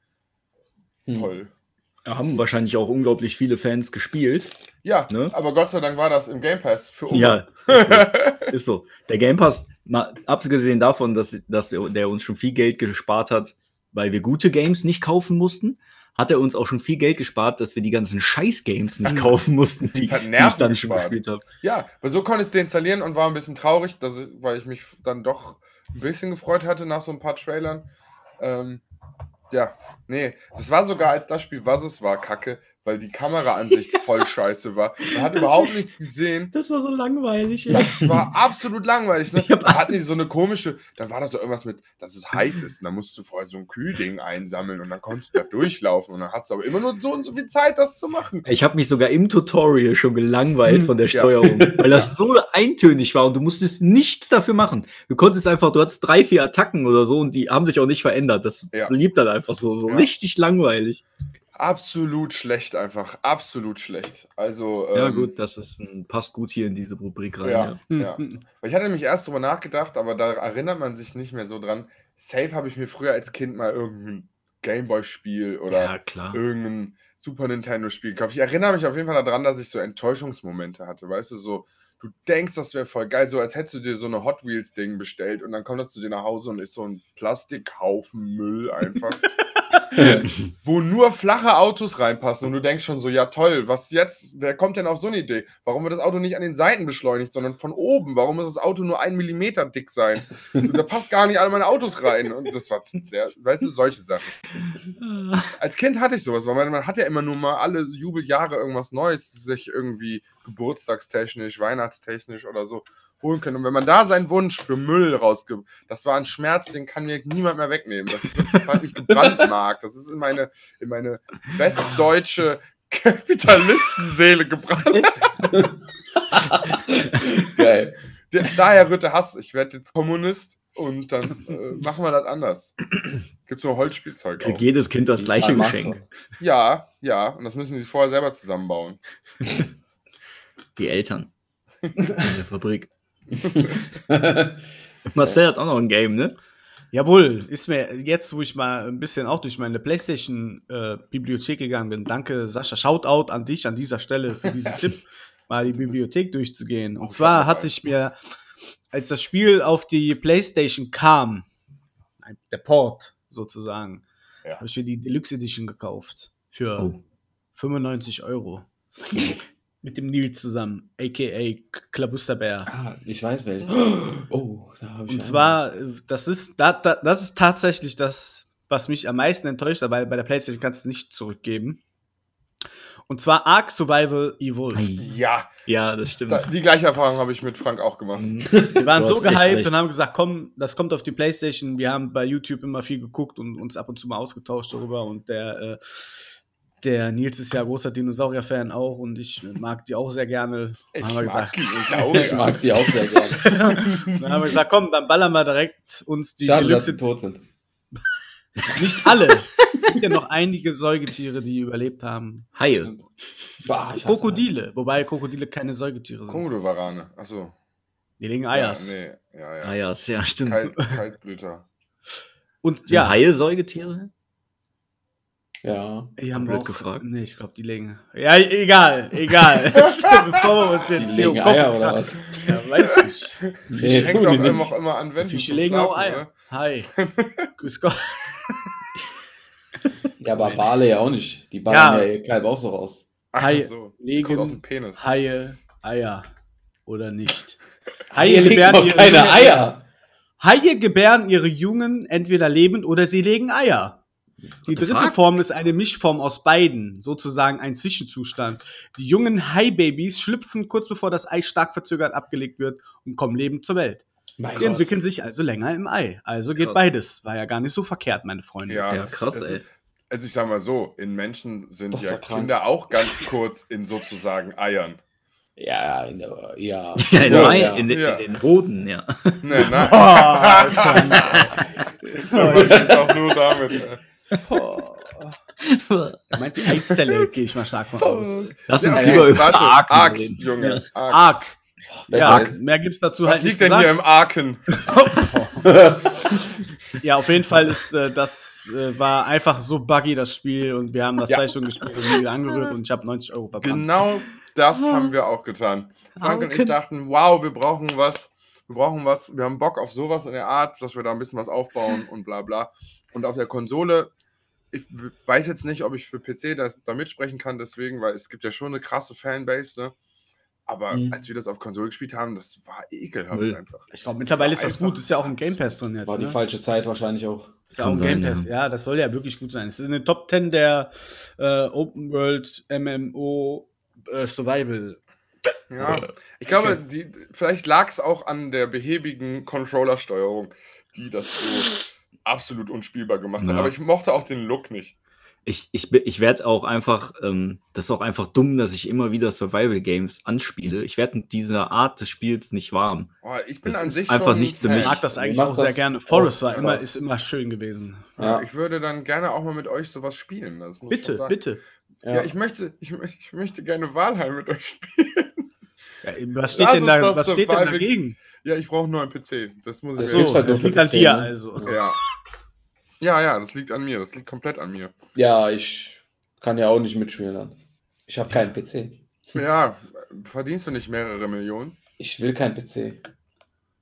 Speaker 5: Hm.
Speaker 1: Haben wahrscheinlich auch unglaublich viele Fans gespielt.
Speaker 4: Ja,
Speaker 1: Ne?
Speaker 4: aber Gott sei Dank war das im Game Pass für uns.
Speaker 1: Ja, ist so. ist so. Der Game Pass, mal abgesehen davon, dass, dass der uns schon viel Geld gespart hat, weil wir gute Games nicht kaufen mussten, hat er uns auch schon viel Geld gespart, dass wir die ganzen Scheiß-Games nicht kaufen mussten, die, die ich dann schon
Speaker 4: gespart.
Speaker 1: gespielt habe.
Speaker 4: Ja, weil so konnte ich es deinstallieren und war ein bisschen traurig, dass ich, weil ich mich dann doch ein bisschen gefreut hatte nach so ein paar Trailern. Ähm, ja, nee, das war sogar, als das Spiel, was es war, kacke, weil die Kameraansicht voll scheiße war. Man hat überhaupt nichts gesehen.
Speaker 1: Das war so langweilig. ey.
Speaker 4: Das war absolut langweilig. Ne? Da hatten die so eine komische, dann war das so irgendwas mit, dass es heiß ist. Und dann musst du vorher so ein Kühlding einsammeln und dann konntest du da durchlaufen. Und dann hast du aber immer nur so und so viel Zeit, das zu machen.
Speaker 1: Ich habe mich sogar im Tutorial schon gelangweilt von der
Speaker 4: Ja.
Speaker 1: Steuerung, weil das so eintönig war und du musstest nichts dafür machen. Du konntest einfach, du hattest drei, vier Attacken oder so und die haben sich auch nicht verändert. Das
Speaker 4: Ja.
Speaker 1: blieb dann einfach so, so
Speaker 4: Ja.
Speaker 1: richtig langweilig.
Speaker 4: Absolut schlecht einfach. Absolut schlecht. Also,
Speaker 1: Ja,
Speaker 4: ähm,
Speaker 1: gut, das ist ein, passt gut hier in diese Rubrik rein.
Speaker 4: Ja,
Speaker 1: Ja.
Speaker 4: Ja. Ich hatte nämlich erst drüber nachgedacht, aber da erinnert man sich nicht mehr so dran. Safe habe ich mir früher als Kind mal irgendein Gameboy-Spiel oder
Speaker 1: ja,
Speaker 4: irgendein Super Nintendo-Spiel gekauft. Ich erinnere mich auf jeden Fall daran, dass ich so Enttäuschungsmomente hatte. Weißt du, so, du denkst, das wäre voll geil, so als hättest du dir so eine Hot Wheels-Ding bestellt und dann kommt das zu dir nach Hause und ist so ein Plastikhaufen Müll einfach. wo nur flache Autos reinpassen und du denkst schon so, ja toll, was jetzt, wer kommt denn auf so eine Idee? Warum wird das Auto nicht an den Seiten beschleunigt, sondern von oben? Warum muss das Auto nur ein Millimeter dick sein? da passt gar nicht alle meine Autos rein. Und das war, sehr, weißt du, solche Sachen. Als Kind hatte ich sowas, weil man, man hat ja immer nur mal alle Jubeljahre irgendwas Neues sich irgendwie geburtstagstechnisch, weihnachtstechnisch oder so holen können. Und wenn man da seinen Wunsch für Müll rausgibt, das war ein Schmerz, den kann mir niemand mehr wegnehmen. Das, ist, das hat mich gebrandmarkt. Das ist in meine, in meine westdeutsche Kapitalistenseele gebrannt.
Speaker 5: Geil.
Speaker 4: Daher rührt der Hass. Ich werde jetzt Kommunist und dann äh, machen wir das anders. Gibt's nur Holzspielzeug
Speaker 1: Kriegt jedes Kind das gleiche
Speaker 5: Marx
Speaker 1: Geschenk.
Speaker 4: Ja, ja. Und das müssen sie vorher selber zusammenbauen.
Speaker 1: Die Eltern. In der Fabrik. Marcel hat auch noch ein Game, ne?
Speaker 2: Jawohl, ist mir jetzt, wo ich mal ein bisschen auch durch meine PlayStation-Bibliothek gegangen bin. Danke, Sascha. Shoutout an dich an dieser Stelle für diesen Tipp, mal die Bibliothek durchzugehen. Und zwar hatte ich mir, als das Spiel auf die PlayStation kam, der Port sozusagen,
Speaker 4: Ja.
Speaker 2: habe ich mir die Deluxe Edition gekauft. Für
Speaker 1: Oh.
Speaker 2: 95 Euro. Mit dem Nils zusammen, a.k.a. Klabusterbär.
Speaker 5: Ah, ich weiß welchen. Oh, da habe ich.
Speaker 2: Und
Speaker 5: einen.
Speaker 2: zwar, das ist, da, da, das ist tatsächlich das, was mich am meisten enttäuscht hat, weil bei der PlayStation kannst du es nicht zurückgeben. Und zwar Ark Survival Evolved.
Speaker 4: Ja,
Speaker 1: Ja, das stimmt.
Speaker 4: da, die gleiche Erfahrung habe ich mit Frank auch gemacht.
Speaker 1: Mhm.
Speaker 2: Wir waren so gehypt und haben gesagt, komm, das kommt auf die PlayStation. Wir haben bei YouTube immer viel geguckt und uns ab und zu mal ausgetauscht darüber. Und der, äh, der Nils ist ja großer Dinosaurier-Fan auch und ich mag die auch sehr gerne.
Speaker 4: Ich
Speaker 2: haben wir
Speaker 4: mag
Speaker 2: gesagt,
Speaker 4: Dinosaurier.
Speaker 5: ich mag die auch sehr gerne.
Speaker 2: dann haben wir gesagt, komm, dann ballern wir direkt uns die
Speaker 5: Schade, dass
Speaker 2: Deluxe
Speaker 5: sie tot sind.
Speaker 2: Nicht alle. es gibt ja noch einige Säugetiere, die überlebt haben.
Speaker 1: Haie.
Speaker 5: Bah,
Speaker 2: Krokodile, wobei Krokodile keine Säugetiere sind.
Speaker 4: Komodo-Varane. Achso.
Speaker 2: Die legen Eiers.
Speaker 4: Ja, nee, ja, ja.
Speaker 1: Ah ja, stimmt.
Speaker 4: Kalt, Kaltblüter.
Speaker 2: Und ja,
Speaker 1: Haie Säugetiere?
Speaker 5: Ja.
Speaker 2: die haben
Speaker 1: Blöd
Speaker 2: auch,
Speaker 1: gefragt.
Speaker 2: Nee, ich glaube, die legen. Ja, egal, egal. Bevor wir uns jetzt hier
Speaker 5: legen Eier oder was?
Speaker 2: Ja, weiß ich.
Speaker 5: Nee,
Speaker 4: Hängt doch immer, auch immer an Wänden.
Speaker 2: Fische legen auch Eier. Hi. Grüß Gott.
Speaker 5: Ja, aber Wale ja auch nicht. Die ballern
Speaker 2: Ja.
Speaker 5: ja, Kalb auch so raus.
Speaker 4: Ach
Speaker 2: Haie
Speaker 4: so. Kommt aus dem
Speaker 2: legen
Speaker 4: Penis.
Speaker 2: Haie Eier. Oder nicht?
Speaker 5: Haie legen
Speaker 2: gebären ihre
Speaker 5: keine
Speaker 2: Jungen-
Speaker 5: Eier.
Speaker 2: Haie gebären ihre Jungen entweder lebend oder sie legen Eier. Die
Speaker 1: the
Speaker 2: dritte
Speaker 1: fuck?
Speaker 2: Form ist eine Mischform aus beiden, sozusagen ein Zwischenzustand. Die jungen Haibabys schlüpfen kurz bevor das Ei stark verzögert abgelegt wird und kommen lebend zur Welt.
Speaker 5: Mein
Speaker 2: Sie
Speaker 5: Gott.
Speaker 2: entwickeln sich also länger im Ei. Also geht
Speaker 1: Krass.
Speaker 2: beides. War ja gar nicht so verkehrt, meine Freunde.
Speaker 4: Ja,
Speaker 1: Ja, krass,
Speaker 4: es-
Speaker 1: ey.
Speaker 4: Also ich sag mal so, in Menschen sind
Speaker 5: ist
Speaker 4: ja
Speaker 5: krank.
Speaker 4: Kinder auch ganz kurz in sozusagen Eiern.
Speaker 5: Ja, in der, ja.
Speaker 1: Ja, in,
Speaker 5: So,
Speaker 1: Mai,
Speaker 5: ja.
Speaker 1: in, den-
Speaker 4: Ja.
Speaker 1: in den Hoden, ja.
Speaker 4: Nee, nein.
Speaker 2: Oh, Alter.
Speaker 4: Das auch nur damit.
Speaker 2: Er meint die Eizelle, gehe ich mal stark von aus.
Speaker 1: Lass
Speaker 4: Ja,
Speaker 1: uns
Speaker 4: okay,
Speaker 1: lieber über
Speaker 4: warte,
Speaker 1: Ark
Speaker 4: Ark,
Speaker 1: reden.
Speaker 4: Junge.
Speaker 1: Ja.
Speaker 4: Ark.
Speaker 2: Ark. Ja,
Speaker 5: ist-
Speaker 2: mehr gibt's dazu
Speaker 4: Was
Speaker 2: halt
Speaker 4: liegt
Speaker 2: nicht
Speaker 4: denn
Speaker 2: zu
Speaker 4: hier im Arken?
Speaker 2: Ja, auf jeden Fall ist äh, das äh, war einfach so buggy, das Spiel. Und wir haben das
Speaker 4: Ja.
Speaker 2: Stunden gespielt und nie wieder angerührt und ich habe 90 Euro verbrannt.
Speaker 4: Genau das haben wir auch getan. Frank und ich dachten, wow, wir brauchen was. Wir brauchen was. Wir haben Bock auf sowas in der Art, dass wir da ein bisschen was aufbauen und bla bla. Und auf der Konsole, ich weiß jetzt nicht, ob ich für PC das, da mitsprechen kann, deswegen, weil es gibt ja schon eine krasse Fanbase, ne? Aber
Speaker 5: Mhm.
Speaker 4: als wir das auf Konsole gespielt haben, das war ekelhaft
Speaker 1: Null.
Speaker 4: einfach.
Speaker 2: Ich glaube, mittlerweile ist das gut. Ist ja auch im
Speaker 4: abs-
Speaker 2: Game Pass drin jetzt.
Speaker 5: War die
Speaker 2: ne?
Speaker 5: falsche Zeit wahrscheinlich auch.
Speaker 2: Ist ja auch im Game Pass.
Speaker 1: ja.
Speaker 2: Ja. das soll ja wirklich gut sein. Es ist eine Top 10 der äh, Open World MMO äh, Survival.
Speaker 4: Ja, ich glaube, die, vielleicht lag es auch an der behäbigen Controller-Steuerung, die das so absolut unspielbar gemacht hat.
Speaker 1: Ja.
Speaker 4: Aber ich mochte auch den Look nicht.
Speaker 1: Ich, ich, ich werde auch einfach, ähm, das ist auch einfach dumm, dass ich immer wieder Survival Games anspiele. Ich werde mit dieser Art des Spiels nicht warm.
Speaker 4: Oh, ich bin
Speaker 1: Das
Speaker 4: an
Speaker 1: ist
Speaker 4: sich
Speaker 1: einfach
Speaker 4: schon
Speaker 1: nicht für
Speaker 4: Fan.
Speaker 2: Ich mag das eigentlich auch sehr gerne. Forest war immer, ist immer schön gewesen.
Speaker 4: Ja,
Speaker 5: Ja.
Speaker 4: ich würde dann gerne auch mal mit euch sowas spielen. Das muss ich schon
Speaker 2: Bitte,
Speaker 4: sagen.
Speaker 2: bitte.
Speaker 4: Ja, ich, möchte, ich, ich möchte gerne Walheim mit euch spielen.
Speaker 2: Ja, was steht,
Speaker 4: Lass
Speaker 2: denn, da,
Speaker 4: das
Speaker 2: was steht denn dagegen?
Speaker 4: Ja, ich brauche nur einen PC. Das muss ich
Speaker 2: So,
Speaker 5: halt
Speaker 2: das liegt an dir also.
Speaker 4: Ja. Ja, ja, das liegt an mir. Das liegt komplett an mir.
Speaker 5: Ja, ich kann ja auch nicht mitspielen dann. Ich habe keinen PC.
Speaker 4: Ja, verdienst du nicht mehrere Millionen?
Speaker 5: Ich will keinen PC.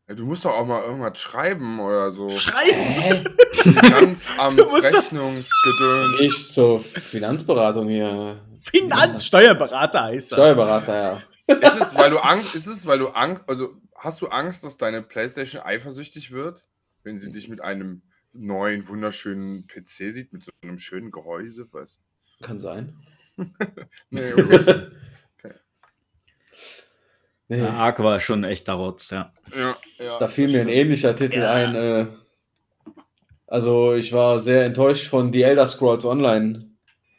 Speaker 4: Ja, du musst doch auch mal irgendwas schreiben oder so.
Speaker 2: Schreiben!
Speaker 5: Hä?
Speaker 4: Finanzamt, Rechnungsgedöns.
Speaker 5: Ich zur Finanzberatung hier.
Speaker 2: Finanzsteuerberater heißt das.
Speaker 5: Steuerberater, ja.
Speaker 4: Ist es, weil du Angst, ist es, weil du Angst, also hast du Angst, dass deine Playstation eifersüchtig wird, wenn sie dich mit einem neuen, wunderschönen PC sieht, mit so einem schönen Gehäuse, weißt
Speaker 5: Kann sein.
Speaker 4: Nee, okay.
Speaker 5: Nee.
Speaker 1: Ja, Ark war schon echt der Rotz, ja.
Speaker 4: ja, ja,
Speaker 5: Da fiel mir ein ähnlicher Titel
Speaker 1: Ja.
Speaker 5: ein. Äh, also ich war sehr enttäuscht von The Elder Scrolls Online.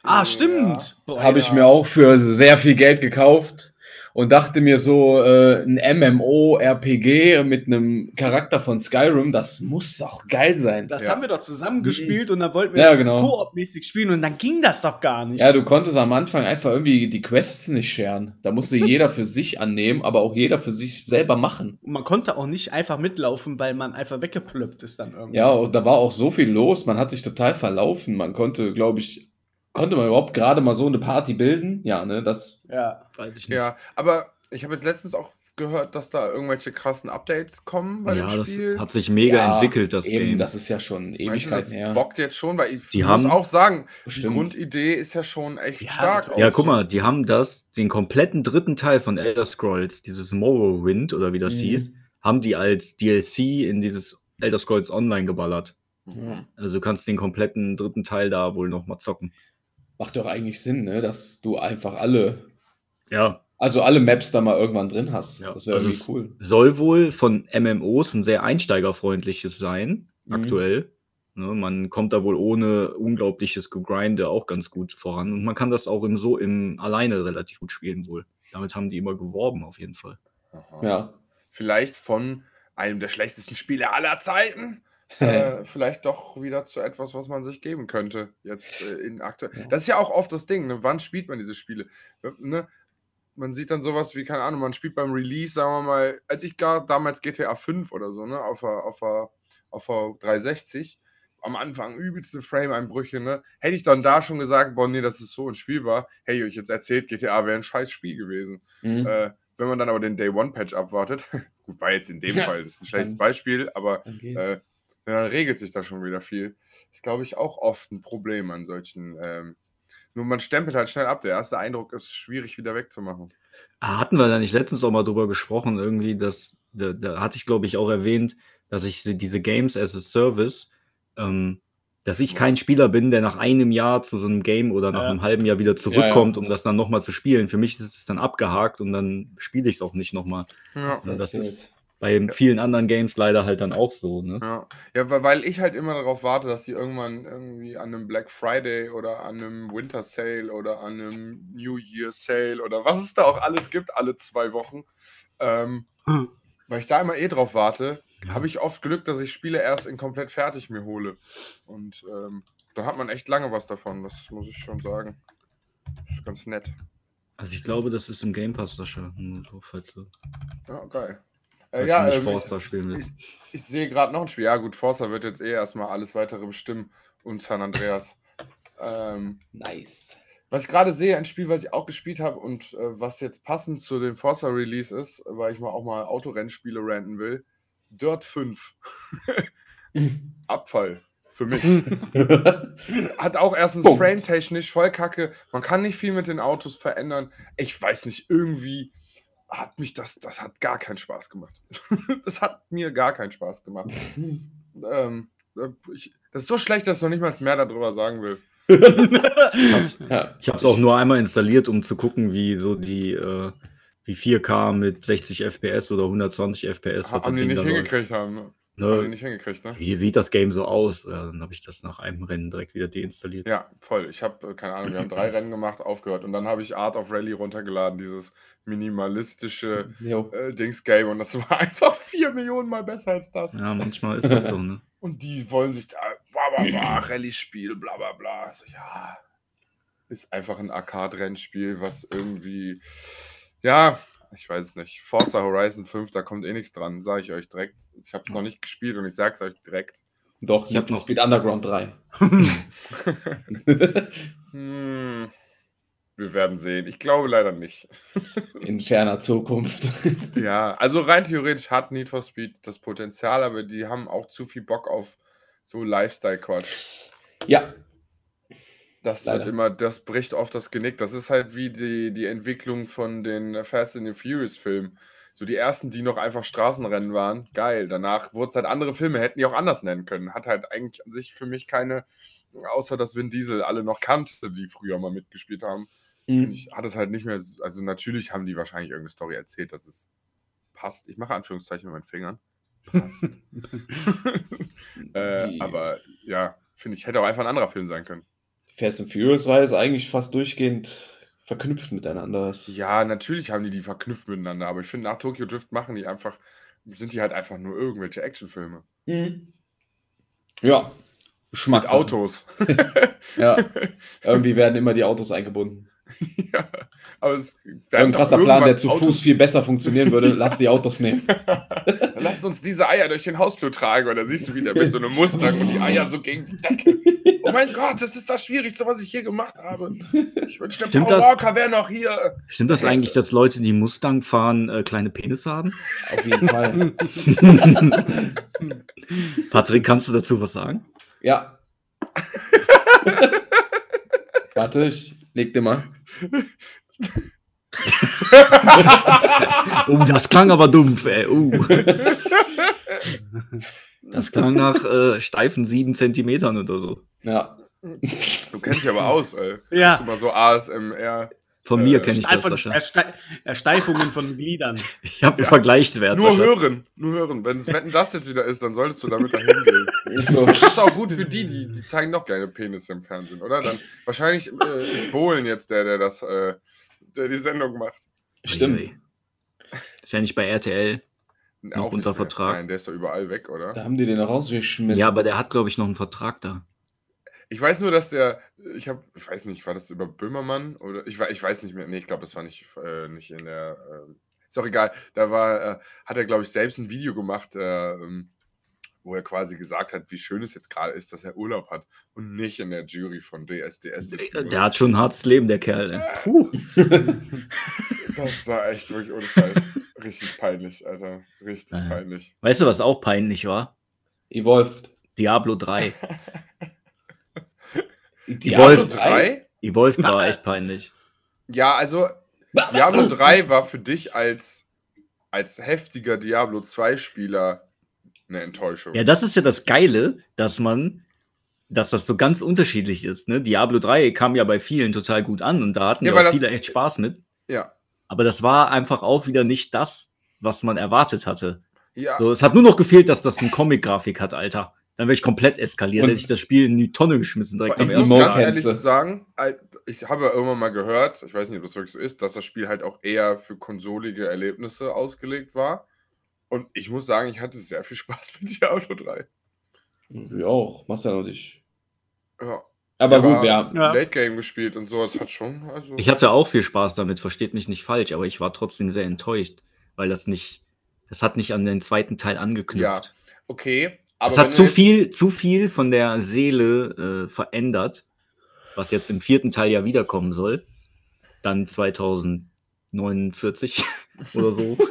Speaker 2: Ah, stimmt.
Speaker 5: Habe ich mir auch für sehr viel Geld gekauft. Und dachte mir so, äh, ein MMO-RPG mit einem Charakter von Skyrim, das muss doch geil sein.
Speaker 2: Das
Speaker 4: Ja.
Speaker 2: haben wir doch zusammen gespielt und dann wollten wir
Speaker 5: Ja,
Speaker 2: es
Speaker 5: genau.
Speaker 2: koop-mäßig spielen und dann ging das doch gar nicht.
Speaker 5: Ja, du konntest am Anfang einfach irgendwie die Quests nicht scheren. Da musste jeder für sich annehmen, aber auch jeder für sich selber machen.
Speaker 2: und man konnte auch nicht einfach mitlaufen, weil man einfach weggeplöppt ist dann irgendwie.
Speaker 5: Ja, und da war auch so viel los, man hat sich total verlaufen. Man konnte, glaube ich, konnte man überhaupt gerade mal so eine Party bilden? Ja, ne, das.
Speaker 2: ja.
Speaker 1: Weiß ich nicht.
Speaker 4: Ja, aber ich habe jetzt letztens auch gehört, dass da irgendwelche krassen Updates kommen bei
Speaker 1: ja,
Speaker 4: dem
Speaker 1: das
Speaker 4: Spiel.
Speaker 1: hat sich mega
Speaker 5: Ja,
Speaker 1: entwickelt, das
Speaker 5: eben,
Speaker 1: Game.
Speaker 5: das ist ja schon
Speaker 4: Meinst du,
Speaker 5: Ewigkeiten
Speaker 4: das
Speaker 5: her.
Speaker 4: bockt jetzt schon, weil ich
Speaker 1: Die
Speaker 4: muss
Speaker 1: haben-
Speaker 4: auch sagen, die
Speaker 5: Bestimmt.
Speaker 4: Grundidee ist ja schon echt
Speaker 2: Ja,
Speaker 4: stark.
Speaker 1: Ja, guck mal, die haben das, den kompletten dritten Teil von Elder Scrolls, dieses Morrowind oder wie das
Speaker 5: Mhm.
Speaker 1: hieß, haben die als DLC in dieses Elder Scrolls Online geballert.
Speaker 4: Mhm.
Speaker 1: Also du kannst den kompletten dritten Teil da wohl noch mal zocken.
Speaker 5: Macht doch eigentlich Sinn, ne, dass du einfach alle,
Speaker 1: Ja,
Speaker 5: also alle Maps da mal irgendwann drin hast.
Speaker 1: Ja,
Speaker 5: das wäre
Speaker 1: also
Speaker 5: irgendwie cool.
Speaker 1: soll wohl von MMOs ein sehr einsteigerfreundliches sein,
Speaker 5: Mhm.
Speaker 1: aktuell. Ne, man kommt da wohl ohne unglaubliches Gegrinde auch ganz gut voran. Und man kann das auch im so im alleine relativ gut spielen wohl. Damit haben die immer geworben, auf jeden Fall.
Speaker 4: Aha.
Speaker 5: Ja.
Speaker 4: Vielleicht von einem der schlechtesten Spiele aller Zeiten. Äh, vielleicht doch wieder zu etwas, was man sich geben könnte. Jetzt äh, in aktuell.
Speaker 5: Ja.
Speaker 4: Das ist ja auch oft das Ding. Ne? Wann spielt man diese Spiele? Ne? Man sieht dann sowas wie, keine Ahnung, man spielt beim Release, sagen wir mal, als ich gar damals GTA 5 oder so, ne, auf der, auf auf der 360, am Anfang übelste Frame-Einbrüche, ne? Hätte ich dann da schon gesagt, boah, nee, das ist so unspielbar, hätte ich euch jetzt erzählt, GTA wäre ein scheiß Spiel gewesen.
Speaker 5: Mhm.
Speaker 4: Äh, wenn man dann aber den Day One Patch abwartet, gut, war jetzt in dem
Speaker 5: Ja,
Speaker 4: Fall, das ist ein schlechtes Beispiel, aber äh, ja, dann regelt sich da schon wieder viel. Ist, glaube ich, auch oft ein Problem an solchen. Ähm, nur man stempelt halt schnell ab. Der erste Eindruck ist schwierig wieder wegzumachen.
Speaker 1: Ah, Hatten wir da nicht letztens auch mal drüber gesprochen, irgendwie, dass, da, da hatte ich, glaube ich, auch erwähnt, dass ich diese Games as a Service, ähm, dass ich kein Spieler bin, der nach einem Jahr zu so einem Game oder nach
Speaker 2: Ja.
Speaker 1: einem halben Jahr wieder
Speaker 5: ja.
Speaker 1: zurückkommt, um das dann nochmal zu spielen. Für mich ist es dann abgehakt und dann spiele ich es auch nicht nochmal.
Speaker 4: Ja.
Speaker 1: Also das
Speaker 5: zählt.
Speaker 1: ist bei vielen anderen Games leider halt dann auch so. Ne?
Speaker 4: Ja, ja weil, weil ich halt immer darauf warte, dass die irgendwann irgendwie an einem Black Friday oder an einem Winter Sale oder an einem New Year Sale oder was es da auch alles gibt, alle zwei Wochen, ähm,
Speaker 2: Hm.
Speaker 4: weil ich da immer eh drauf warte,
Speaker 1: Ja.
Speaker 4: habe ich oft Glück, dass ich Spiele erst in komplett fertig mir hole. Und ähm, da hat man echt lange was davon, das muss ich schon sagen. Das ist ganz nett.
Speaker 1: Also ich glaube, das ist im Game Pass, Sascha. Nur so, falls du,
Speaker 4: Ja, geil. Äh, ja, ähm, ich,
Speaker 1: Forza spielen willst.
Speaker 4: ich, ich sehe gerade noch ein Spiel. Ja, gut, Forza wird jetzt eh erstmal alles weitere bestimmen und San Andreas. Ähm,
Speaker 5: Nice.
Speaker 4: was ich gerade sehe, ein Spiel, was ich auch gespielt habe und äh, was jetzt passend zu dem Forza Release ist, weil ich mal auch mal Autorennspiele ranten will. Dirt 5. Abfall. Für mich. Hat auch erstens frame-technisch voll kacke. Man kann nicht viel mit den Autos verändern. Ich weiß nicht, irgendwie hat mich das, das hat gar keinen Spaß gemacht. das hat mir gar keinen Spaß gemacht. ähm, äh, ich, das ist so schlecht, dass ich noch nicht mal mehr darüber sagen will.
Speaker 5: ja.
Speaker 1: Ich habe es auch nur einmal installiert, um zu gucken, wie so die äh, wie 4K mit 60 FPS oder 120 FPS
Speaker 4: haben
Speaker 1: das
Speaker 4: die nicht
Speaker 1: läuft.
Speaker 4: hingekriegt haben. Ne?
Speaker 1: Ne?
Speaker 4: Nicht hingekriegt, ne?
Speaker 1: Wie sieht das Game so aus? Ja, dann habe ich das nach einem Rennen direkt wieder deinstalliert.
Speaker 4: Ja, voll. Ich habe, keine Ahnung, wir haben drei Rennen gemacht, aufgehört. Und dann habe ich Art of Rally runtergeladen, dieses minimalistische äh, Dings-Game. Und das war einfach vier Millionen Mal besser als das.
Speaker 1: Ja, manchmal ist das so, ne?
Speaker 4: Und die wollen sich da, bla bla bla, Rallye-Spiel, bla bla bla. So, ja, ist einfach ein Arcade-Rennspiel, was irgendwie, ja, ich weiß es nicht. Forza Horizon 5, da kommt eh nichts dran, sage ich euch direkt. Ich habe es noch nicht gespielt und ich sage es euch direkt.
Speaker 5: Doch,
Speaker 1: Ich
Speaker 5: ich
Speaker 1: hab
Speaker 5: habe
Speaker 1: noch-
Speaker 5: Speed Underground 3.
Speaker 4: Hm, wir werden sehen. Ich glaube leider nicht.
Speaker 5: In ferner Zukunft.
Speaker 4: Ja, also rein theoretisch hat Need for Speed das Potenzial, aber die haben auch zu viel Bock auf so Lifestyle-Quatsch.
Speaker 5: ja,
Speaker 4: Das
Speaker 5: Leider.
Speaker 4: wird immer, das bricht oft das Genick. Das ist halt wie die, die Entwicklung von den Fast and the Furious Filmen. So die ersten, die noch einfach Straßenrennen waren, geil. Danach wurde es halt andere Filme, hätten die auch anders nennen können. Hat halt eigentlich an sich für mich keine, außer dass Vin Diesel alle noch kannte, die früher mal mitgespielt haben,
Speaker 5: Mhm.
Speaker 4: ich, hat es halt nicht mehr, so- also natürlich haben die wahrscheinlich irgendeine Story erzählt, dass es passt. Ich mache Anführungszeichen mit meinen Fingern. Passt. äh, aber ja, finde ich, hätte auch einfach ein anderer Film sein können.
Speaker 5: Fast and Furious war jetzt eigentlich fast durchgehend verknüpft miteinander.
Speaker 4: Ja, natürlich haben die die verknüpft miteinander, aber ich finde, nach Tokyo Drift machen die einfach, sind die halt einfach nur irgendwelche Actionfilme.
Speaker 5: Mhm. Ja, Geschmackssache.
Speaker 4: Autos.
Speaker 5: Ja, irgendwie werden immer die Autos eingebunden.
Speaker 4: ja, aber es
Speaker 5: Ein krasser Plan, der zu
Speaker 4: Autos,
Speaker 5: Fuß viel besser funktionieren würde. Lass die Autos nehmen.
Speaker 4: Lasst uns diese Eier durch den Hausflur tragen und dann siehst du wieder mit so einem Mustang und die Eier so gegen die Decke. Oh mein Gott, das ist das Schwierigste, was ich hier gemacht habe. Ich wünschte,
Speaker 1: Stimmt
Speaker 4: Paul
Speaker 1: das?
Speaker 4: Walker wäre noch hier.
Speaker 1: Stimmt das eigentlich, dass Leute, die Mustang fahren, äh, kleine Penisse haben?
Speaker 5: Auf jeden Fall.
Speaker 1: Patrick, kannst du dazu was sagen?
Speaker 5: Ja. Warte, ich leg dir mal.
Speaker 1: Oh, das klang aber dumpf, ey. Uh. Das klang nach äh, steifen sieben Zentimetern oder so.
Speaker 5: Ja.
Speaker 4: Du kennst dich aber aus, ey.
Speaker 2: Ja.
Speaker 4: Bist du mal so ASMR.
Speaker 1: Von mir
Speaker 4: Äh,
Speaker 1: kenne ich das wahrscheinlich.
Speaker 2: Erste Ersteifungen von Gliedern.
Speaker 1: Ich habe einen Vergleichswert.
Speaker 4: Nur hören, nur hören. Wenn wenn das jetzt wieder ist, dann solltest du damit dahin gehen.
Speaker 5: So.
Speaker 4: Das ist auch gut für die, die, die zeigen noch gerne Penisse im Fernsehen, oder? Dann wahrscheinlich äh, ist Bohlen jetzt der, der das, äh, der die Sendung macht.
Speaker 5: Stimmt.
Speaker 1: Ist ja nicht bei RTL. Noch
Speaker 4: nicht
Speaker 1: unter. Vertrag.
Speaker 4: Nein, der ist doch überall weg, oder?
Speaker 5: Da haben die den rausgeschmissen.
Speaker 1: Ja, aber der hat, glaube ich, noch einen Vertrag da.
Speaker 4: Ich weiß nur, dass der, ich habe, ich weiß nicht, war das über Böhmermann oder ich, ich weiß nicht mehr. Nee, ich glaube, das war nicht, äh, nicht in der. ähm, ist auch egal. Da war, äh, hat er, glaube ich, selbst ein Video gemacht, äh, ähm, wo er quasi gesagt hat, wie schön es jetzt gerade ist, dass er Urlaub hat und nicht in der Jury von DSDS sitzen muss.
Speaker 1: Der hat schon ein hartes Leben, der Kerl. Ey.
Speaker 5: Puh.
Speaker 4: Das war echt wirklich ohne Scheiß. Richtig peinlich, Alter. Richtig
Speaker 1: Ja.
Speaker 4: peinlich.
Speaker 1: Weißt du, was auch peinlich war?
Speaker 5: Evolved.
Speaker 1: Diablo 3.
Speaker 5: Diablo
Speaker 1: Evolved
Speaker 5: 3?
Speaker 1: Evolved war echt peinlich.
Speaker 4: Ja, also Diablo 3 war für dich als, als heftiger Diablo 2-Spieler eine Enttäuschung.
Speaker 1: Ja, das ist ja das Geile, dass man, dass das so ganz unterschiedlich ist. Ne? Diablo 3 kam ja bei vielen total gut an und da hatten
Speaker 4: Ja,
Speaker 1: ja, viele echt Spaß mit.
Speaker 4: ja.
Speaker 1: Aber das war einfach auch wieder nicht das, was man erwartet hatte.
Speaker 4: ja.
Speaker 1: So, es hat nur noch gefehlt, dass das eine Comic-Grafik hat, Alter. Dann wäre ich komplett eskaliert,
Speaker 5: Und-
Speaker 1: hätte ich das Spiel in die Tonne geschmissen direkt
Speaker 4: Ich
Speaker 1: am
Speaker 4: muss
Speaker 1: ersten
Speaker 5: Emote
Speaker 4: ganz
Speaker 1: Tag.
Speaker 5: Tänze.
Speaker 4: ehrlich sagen, ich habe ja irgendwann mal gehört, ich weiß nicht, ob das wirklich so ist, dass das Spiel halt auch eher für konsolige Erlebnisse ausgelegt war. Und ich muss sagen, ich hatte sehr viel Spaß mit Diablo 3.
Speaker 5: Ich auch. Machst ja noch dich.
Speaker 4: Ja.
Speaker 5: Aber
Speaker 4: Ich
Speaker 5: gut,
Speaker 4: habe
Speaker 5: ja.
Speaker 2: Ja.
Speaker 4: Late Game gespielt und sowas hat schon. Also,
Speaker 1: Ich hatte auch viel Spaß damit, versteht mich nicht falsch, aber ich war trotzdem sehr enttäuscht, weil das nicht, das hat nicht an den zweiten Teil angeknüpft.
Speaker 4: okay, aber.
Speaker 1: Es hat zu viel, zu viel von der Seele äh, verändert, was jetzt im vierten Teil ja wiederkommen soll. Dann 2049 oder so.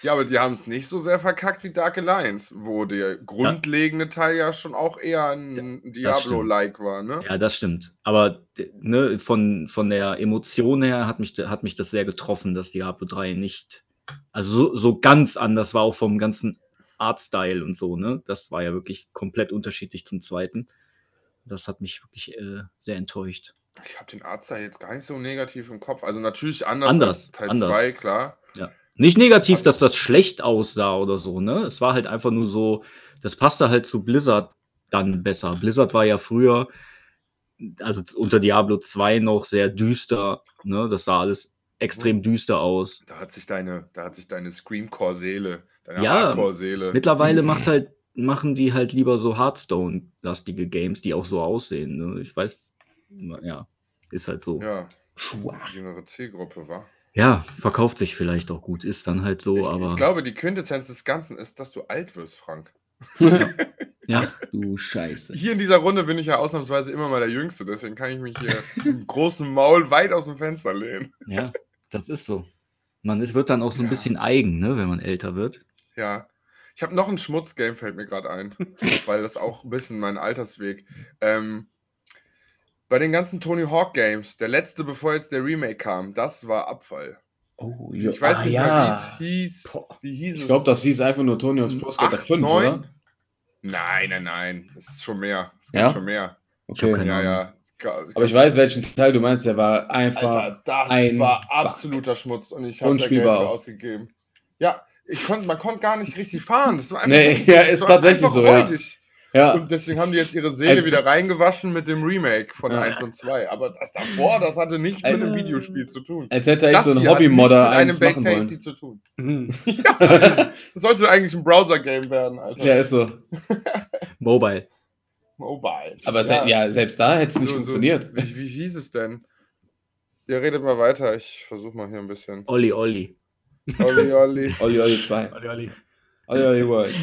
Speaker 4: Ja, aber die haben es nicht so sehr verkackt wie Dark Alliance, wo der grundlegende Teil ja schon auch eher ein. Diablo-like war, ne?
Speaker 1: Ja, das stimmt. Aber ne, von, von der Emotion her hat mich, hat mich das sehr getroffen, dass Diablo 3 nicht, also so, so ganz anders war, auch vom ganzen Artstyle und so, ne? Das war ja wirklich komplett unterschiedlich zum zweiten. Das hat mich wirklich äh, sehr enttäuscht.
Speaker 4: Ich habe den Arzt jetzt gar nicht so negativ im Kopf. Also natürlich anders,
Speaker 1: Anders,
Speaker 4: als Teil
Speaker 1: anders.
Speaker 4: 2, klar.
Speaker 1: Nicht negativ, dass das schlecht aussah oder so, ne? Es war halt einfach nur so, das passte halt zu Blizzard dann besser. Blizzard war ja früher, also unter Diablo 2 noch sehr düster, ne? Das sah alles extrem düster aus.
Speaker 4: Da hat sich deine, da hat sich deine Screamcore-Seele, deine
Speaker 1: Ja,
Speaker 4: Hardcore-Seele.
Speaker 1: Mittlerweile macht halt, machen die halt lieber so Hearthstone-lastige Games, die auch so aussehen. Ne? Ich weiß, ja, ist halt so. Ja.
Speaker 4: Ja,
Speaker 5: Schwach.
Speaker 4: jüngere Zielgruppe, war.
Speaker 1: verkauft sich vielleicht auch gut, ist dann halt so,
Speaker 4: ich,
Speaker 1: aber
Speaker 4: ich glaube, die Quintessenz des Ganzen ist, dass du alt wirst, Frank.
Speaker 1: ja, du Scheiße.
Speaker 4: Hier in dieser Runde bin ich ja ausnahmsweise immer mal der Jüngste, deswegen kann ich mich hier im großen Maul weit aus dem Fenster lehnen.
Speaker 1: Ja, das ist so. Man ist, wird dann auch so ein
Speaker 4: Ja.
Speaker 1: bisschen eigen, ne, wenn man älter wird.
Speaker 4: Ja. Ich habe noch ein Schmutzgame, fällt mir gerade ein, weil das auch ein bisschen mein Altersweg. Ähm, bei den ganzen Tony Hawk Games, der letzte, bevor jetzt der Remake kam, das war Abfall.
Speaker 5: Oh,
Speaker 4: Ich weiß
Speaker 5: ah,
Speaker 4: nicht
Speaker 5: ja.
Speaker 4: mehr, wie es hieß. Wie hieß
Speaker 5: Ich
Speaker 4: es?
Speaker 5: glaube, das hieß einfach nur Tony Hawk's Pro Skater
Speaker 4: Acht,
Speaker 5: 5,
Speaker 4: neun?
Speaker 5: oder?
Speaker 4: Nein, nein, nein. Das ist schon mehr. Es gibt
Speaker 5: Ja?
Speaker 4: schon mehr.
Speaker 5: Okay.
Speaker 1: keine
Speaker 4: Ja, ja.
Speaker 5: Aber ich weiß, welchen Teil du meinst. Der war einfach.
Speaker 4: Alter, das
Speaker 5: ein
Speaker 4: war
Speaker 5: Bug.
Speaker 4: absoluter Schmutz und ich habe da Geld
Speaker 5: Unspielbar
Speaker 4: für ausgegeben. Ja, ich konnt, man konnte gar nicht richtig fahren. Das war einfach,
Speaker 5: Nee,
Speaker 4: das
Speaker 5: ja, ist
Speaker 4: war
Speaker 5: tatsächlich
Speaker 4: einfach
Speaker 5: so, ja.
Speaker 4: räudig.
Speaker 5: Ja,
Speaker 4: Und deswegen haben die jetzt ihre Seele
Speaker 5: Also-
Speaker 4: wieder reingewaschen mit dem Remake von
Speaker 5: Ja.
Speaker 4: 1 und 2. Aber das davor, das hatte nichts mit einem
Speaker 5: Äh,
Speaker 4: Videospiel zu tun.
Speaker 5: als hätte er
Speaker 4: Das
Speaker 5: so ein Hobbymodder
Speaker 4: mit einem
Speaker 5: machen
Speaker 4: Tasty
Speaker 5: wollen.
Speaker 4: zu tun.
Speaker 2: Mhm.
Speaker 4: Das sollte eigentlich ein Browser-Game werden, Alter.
Speaker 5: Ja, ist so.
Speaker 1: Mobile.
Speaker 4: Mobile.
Speaker 5: Aber se ja. selbst da hätte es nicht
Speaker 4: So- so-
Speaker 5: funktioniert.
Speaker 4: Wie, wie hieß es denn? Ihr redet mal weiter, ich versuche mal hier ein bisschen.
Speaker 1: Olli Olli.
Speaker 4: Olli, Olli.
Speaker 5: Olli Olli 2.
Speaker 2: Olli, Olli.
Speaker 5: Olli Olli World.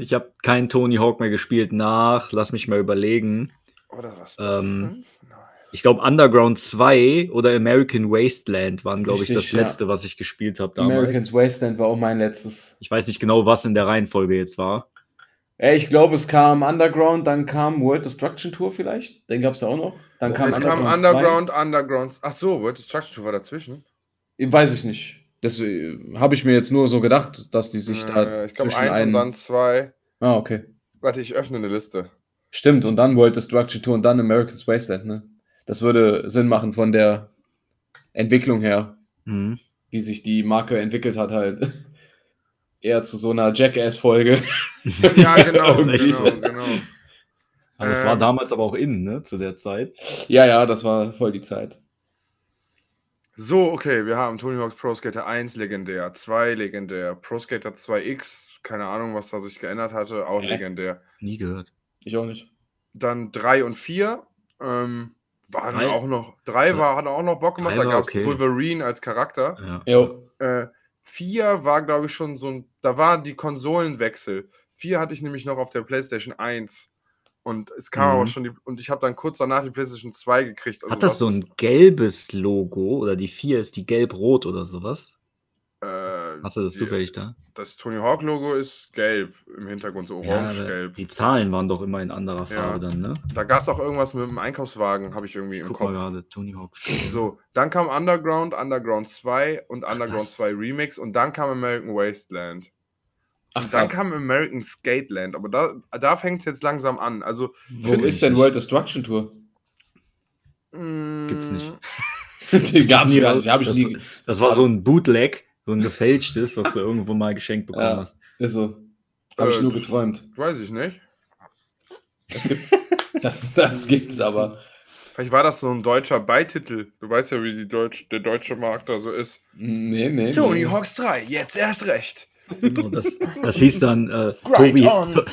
Speaker 1: Ich habe keinen Tony Hawk mehr gespielt nach. Lass mich mal überlegen.
Speaker 4: Oder was?
Speaker 1: Ähm. Ich glaube, Underground 2 oder American Wasteland waren, glaube ich, das
Speaker 5: ja.
Speaker 1: letzte, was ich gespielt habe damals.
Speaker 5: Americans Wasteland war auch mein letztes.
Speaker 1: Ich weiß nicht genau, was in der Reihenfolge jetzt war.
Speaker 5: Ey, ich glaube, es kam Underground, dann kam World Destruction Tour vielleicht. Den gab es ja auch noch. Dann kam
Speaker 4: es kam
Speaker 5: Underground 2.
Speaker 4: Underground, Underground. Ach so, World Destruction Tour war dazwischen.
Speaker 5: Weiß ich nicht. Das äh, habe ich mir jetzt nur so gedacht, dass die sich da
Speaker 4: Äh, ich glaube,
Speaker 5: zwischen
Speaker 4: eins und dann zwei.
Speaker 5: Ah, okay.
Speaker 4: Warte, ich öffne eine Liste.
Speaker 5: Stimmt, und dann World Destruction Tour und dann American's Wasteland, ne? Das würde Sinn machen von der Entwicklung her,
Speaker 1: Mhm.
Speaker 5: wie sich die Marke entwickelt hat, halt. Eher zu so einer Jackass-Folge.
Speaker 4: Ja, genau, genau, genau.
Speaker 1: Aber das war
Speaker 4: Ähm.
Speaker 1: damals aber auch in, ne, zu der Zeit.
Speaker 5: Ja, ja, das war voll die Zeit.
Speaker 4: So, okay, wir haben Tony Hawk's Pro Skater 1 legendär, 2 legendär, Pro Skater 2X, keine Ahnung, was da sich geändert hatte, auch
Speaker 5: Hä?
Speaker 4: legendär.
Speaker 1: Nie gehört.
Speaker 5: Ich auch nicht.
Speaker 4: Dann 3 und 4 ähm, waren
Speaker 1: Drei?
Speaker 4: auch noch, 3 war, hat auch noch Bock gemacht, da gab es
Speaker 1: okay.
Speaker 4: Wolverine als Charakter.
Speaker 1: Ja.
Speaker 5: Jo.
Speaker 4: Äh, 4 war, glaube ich, schon so ein, da war die Konsolenwechsel. 4 hatte ich nämlich noch auf der PlayStation 1. Und es kam
Speaker 1: Mhm.
Speaker 4: aber schon die, und ich habe dann kurz danach die PlayStation 2 gekriegt. Also
Speaker 1: Hat das so ein gelbes Logo oder die 4 ist die gelb-rot oder sowas?
Speaker 4: Äh,
Speaker 1: Hast du das
Speaker 4: die-
Speaker 1: zufällig da?
Speaker 4: Das Tony Hawk Logo ist gelb im Hintergrund, so
Speaker 1: Ja,
Speaker 4: orange-gelb.
Speaker 1: die Zahlen waren doch immer in anderer Farbe dann, ne?
Speaker 4: da gab es auch irgendwas mit dem Einkaufswagen, habe ich irgendwie
Speaker 1: Ich
Speaker 4: im
Speaker 1: guck mal
Speaker 4: Kopf.
Speaker 1: gerade, Tony Hawk.
Speaker 4: So, dann kam Underground, Underground 2 und Underground
Speaker 1: das.
Speaker 4: 2 Remix und dann kam American Wasteland.
Speaker 5: Ach,
Speaker 4: dann kam American Skateland, aber da, da fängt es jetzt langsam an. Also,
Speaker 5: Wo ist denn World Destruction Tour?
Speaker 1: Gibt's nicht.
Speaker 4: mm,
Speaker 1: ist
Speaker 5: gab's
Speaker 1: nie
Speaker 5: gar
Speaker 1: raus-
Speaker 5: nicht. Hab ich
Speaker 1: das-
Speaker 5: nie.
Speaker 1: Das war so ein Bootleg, so ein gefälschtes, was du irgendwo mal geschenkt bekommen
Speaker 5: Ja.
Speaker 1: hast.
Speaker 5: Ist so. Habe ich
Speaker 4: Äh,
Speaker 5: nur
Speaker 4: das-
Speaker 5: geträumt.
Speaker 4: Weiß ich nicht.
Speaker 5: Das gibt's. das, das gibt's aber.
Speaker 4: Vielleicht war das so ein deutscher Beititel. Du weißt ja, wie die Deutsch, der deutsche Markt da so ist.
Speaker 5: Nee, nee.
Speaker 4: Tony
Speaker 5: nee.
Speaker 4: Hawks 3, jetzt erst recht.
Speaker 1: Genau, das, das hieß dann äh, Toby,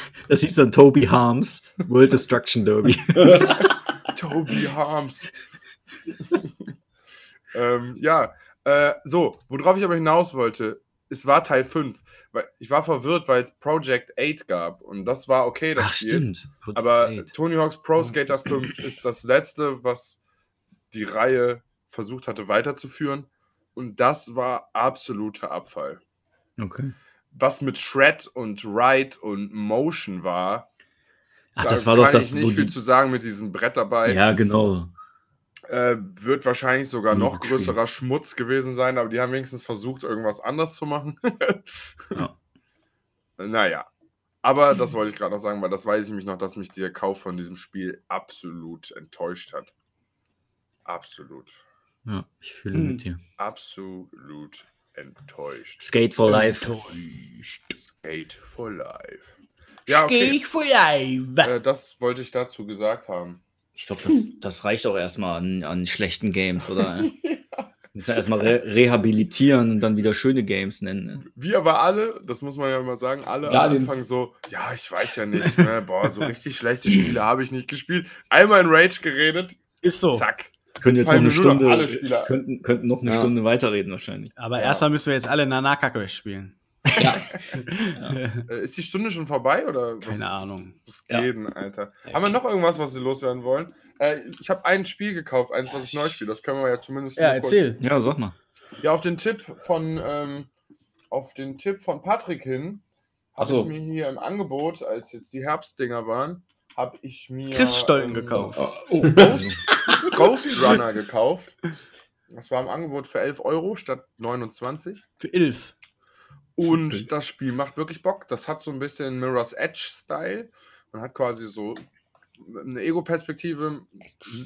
Speaker 1: das hieß dann Toby Harms World Destruction Derby.
Speaker 4: Toby Harms. ähm, ja, äh, so, worauf ich aber hinaus wollte, es war Teil 5. Weil ich war verwirrt, weil es Project 8 gab. Und das war okay, das
Speaker 1: Ach,
Speaker 4: Spiel.
Speaker 1: stimmt. Project
Speaker 4: Aber
Speaker 1: Eight.
Speaker 4: Tony Hawk's Pro Skater 5 ist das letzte, was die Reihe versucht hatte weiterzuführen. Und das war absoluter Abfall.
Speaker 1: Okay.
Speaker 4: Was mit Shred und Ride und Motion war,
Speaker 1: Ach,
Speaker 4: da
Speaker 1: das war
Speaker 4: kann
Speaker 1: doch das,
Speaker 4: ich nicht viel
Speaker 1: die,
Speaker 4: zu sagen mit diesem Brett dabei.
Speaker 1: Ja, genau.
Speaker 4: Äh, wird wahrscheinlich sogar noch
Speaker 1: gespielt.
Speaker 4: größerer Schmutz gewesen sein, aber die haben wenigstens versucht, irgendwas anders zu machen.
Speaker 1: Ja.
Speaker 4: Naja. Aber das wollte ich gerade noch sagen, weil das weiß ich mich noch, dass mich der Kauf von diesem Spiel absolut enttäuscht hat. Absolut.
Speaker 1: Ja, ich fühle
Speaker 2: Hm.
Speaker 1: mit dir.
Speaker 4: Absolut enttäuscht.
Speaker 1: Skate for Life.
Speaker 4: Skate for life. Ja, okay.
Speaker 2: ich für live.
Speaker 4: Äh, das wollte ich dazu gesagt haben.
Speaker 1: Ich glaube, das, das reicht auch erstmal an, an schlechten Games, oder? Müssen wir erstmal re rehabilitieren und dann wieder schöne Games nennen. Ne?
Speaker 4: Wir aber alle, das muss man ja mal sagen, alle
Speaker 5: Ja,
Speaker 4: am Anfang so, ja, ich weiß ja nicht, ne? boah, so richtig schlechte Spiele habe ich nicht gespielt. Einmal in Rage geredet,
Speaker 2: Ist so.
Speaker 4: zack.
Speaker 1: Können jetzt noch eine Stunde, könnten, könnten noch eine
Speaker 5: Ja.
Speaker 1: Stunde weiterreden wahrscheinlich.
Speaker 2: Aber
Speaker 5: Ja.
Speaker 2: erstmal müssen wir jetzt alle Nanaka Crash spielen.
Speaker 5: Ja.
Speaker 4: Äh, ist die Stunde schon vorbei oder? was-
Speaker 2: Keine Ahnung.
Speaker 4: Was
Speaker 5: Ja.
Speaker 4: geht denn, Alter? Haben wir noch irgendwas, was wir loswerden wollen? Äh, ich habe ein Spiel gekauft, eins, was ich neu spiele. Das können wir ja zumindest.
Speaker 2: Ja,
Speaker 4: nur kurz-
Speaker 2: erzähl.
Speaker 1: Ja, sag mal.
Speaker 4: Ja, auf den Tipp von, ähm, auf den Tipp von Patrick hin, habe
Speaker 5: so.
Speaker 4: ich mir hier im Angebot, als jetzt die Herbstdinger waren, habe ich mir
Speaker 2: Chris Stollen
Speaker 4: ähm,
Speaker 2: gekauft.
Speaker 5: Oh,
Speaker 4: Ghost, Ghost Runner gekauft. Das war im Angebot für 11 Euro statt 29.
Speaker 2: Für Ilf.
Speaker 4: Und das Spiel macht wirklich Bock. Das hat so ein bisschen Mirror's Edge-Style. Man hat quasi so eine Ego-Perspektive,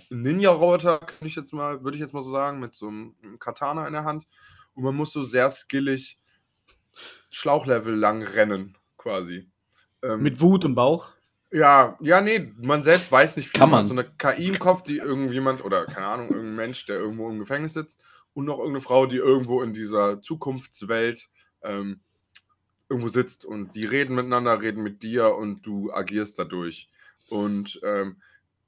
Speaker 4: Ninja-Roboter, kann ich jetzt mal, würde ich jetzt mal so sagen, mit so einem Katana in der Hand. Und man muss so sehr skillig Schlauchlevel lang rennen, quasi. Ähm,
Speaker 2: Mit Wut im Bauch.
Speaker 4: Ja, ja, nee, man selbst weiß nicht viel.
Speaker 5: Kann
Speaker 4: Man so eine KI im Kopf, die irgendjemand, oder keine Ahnung, irgendein Mensch, der irgendwo im Gefängnis sitzt und noch irgendeine Frau, die irgendwo in dieser Zukunftswelt ähm, irgendwo sitzt und die reden miteinander, reden mit dir und du agierst dadurch. Und ähm,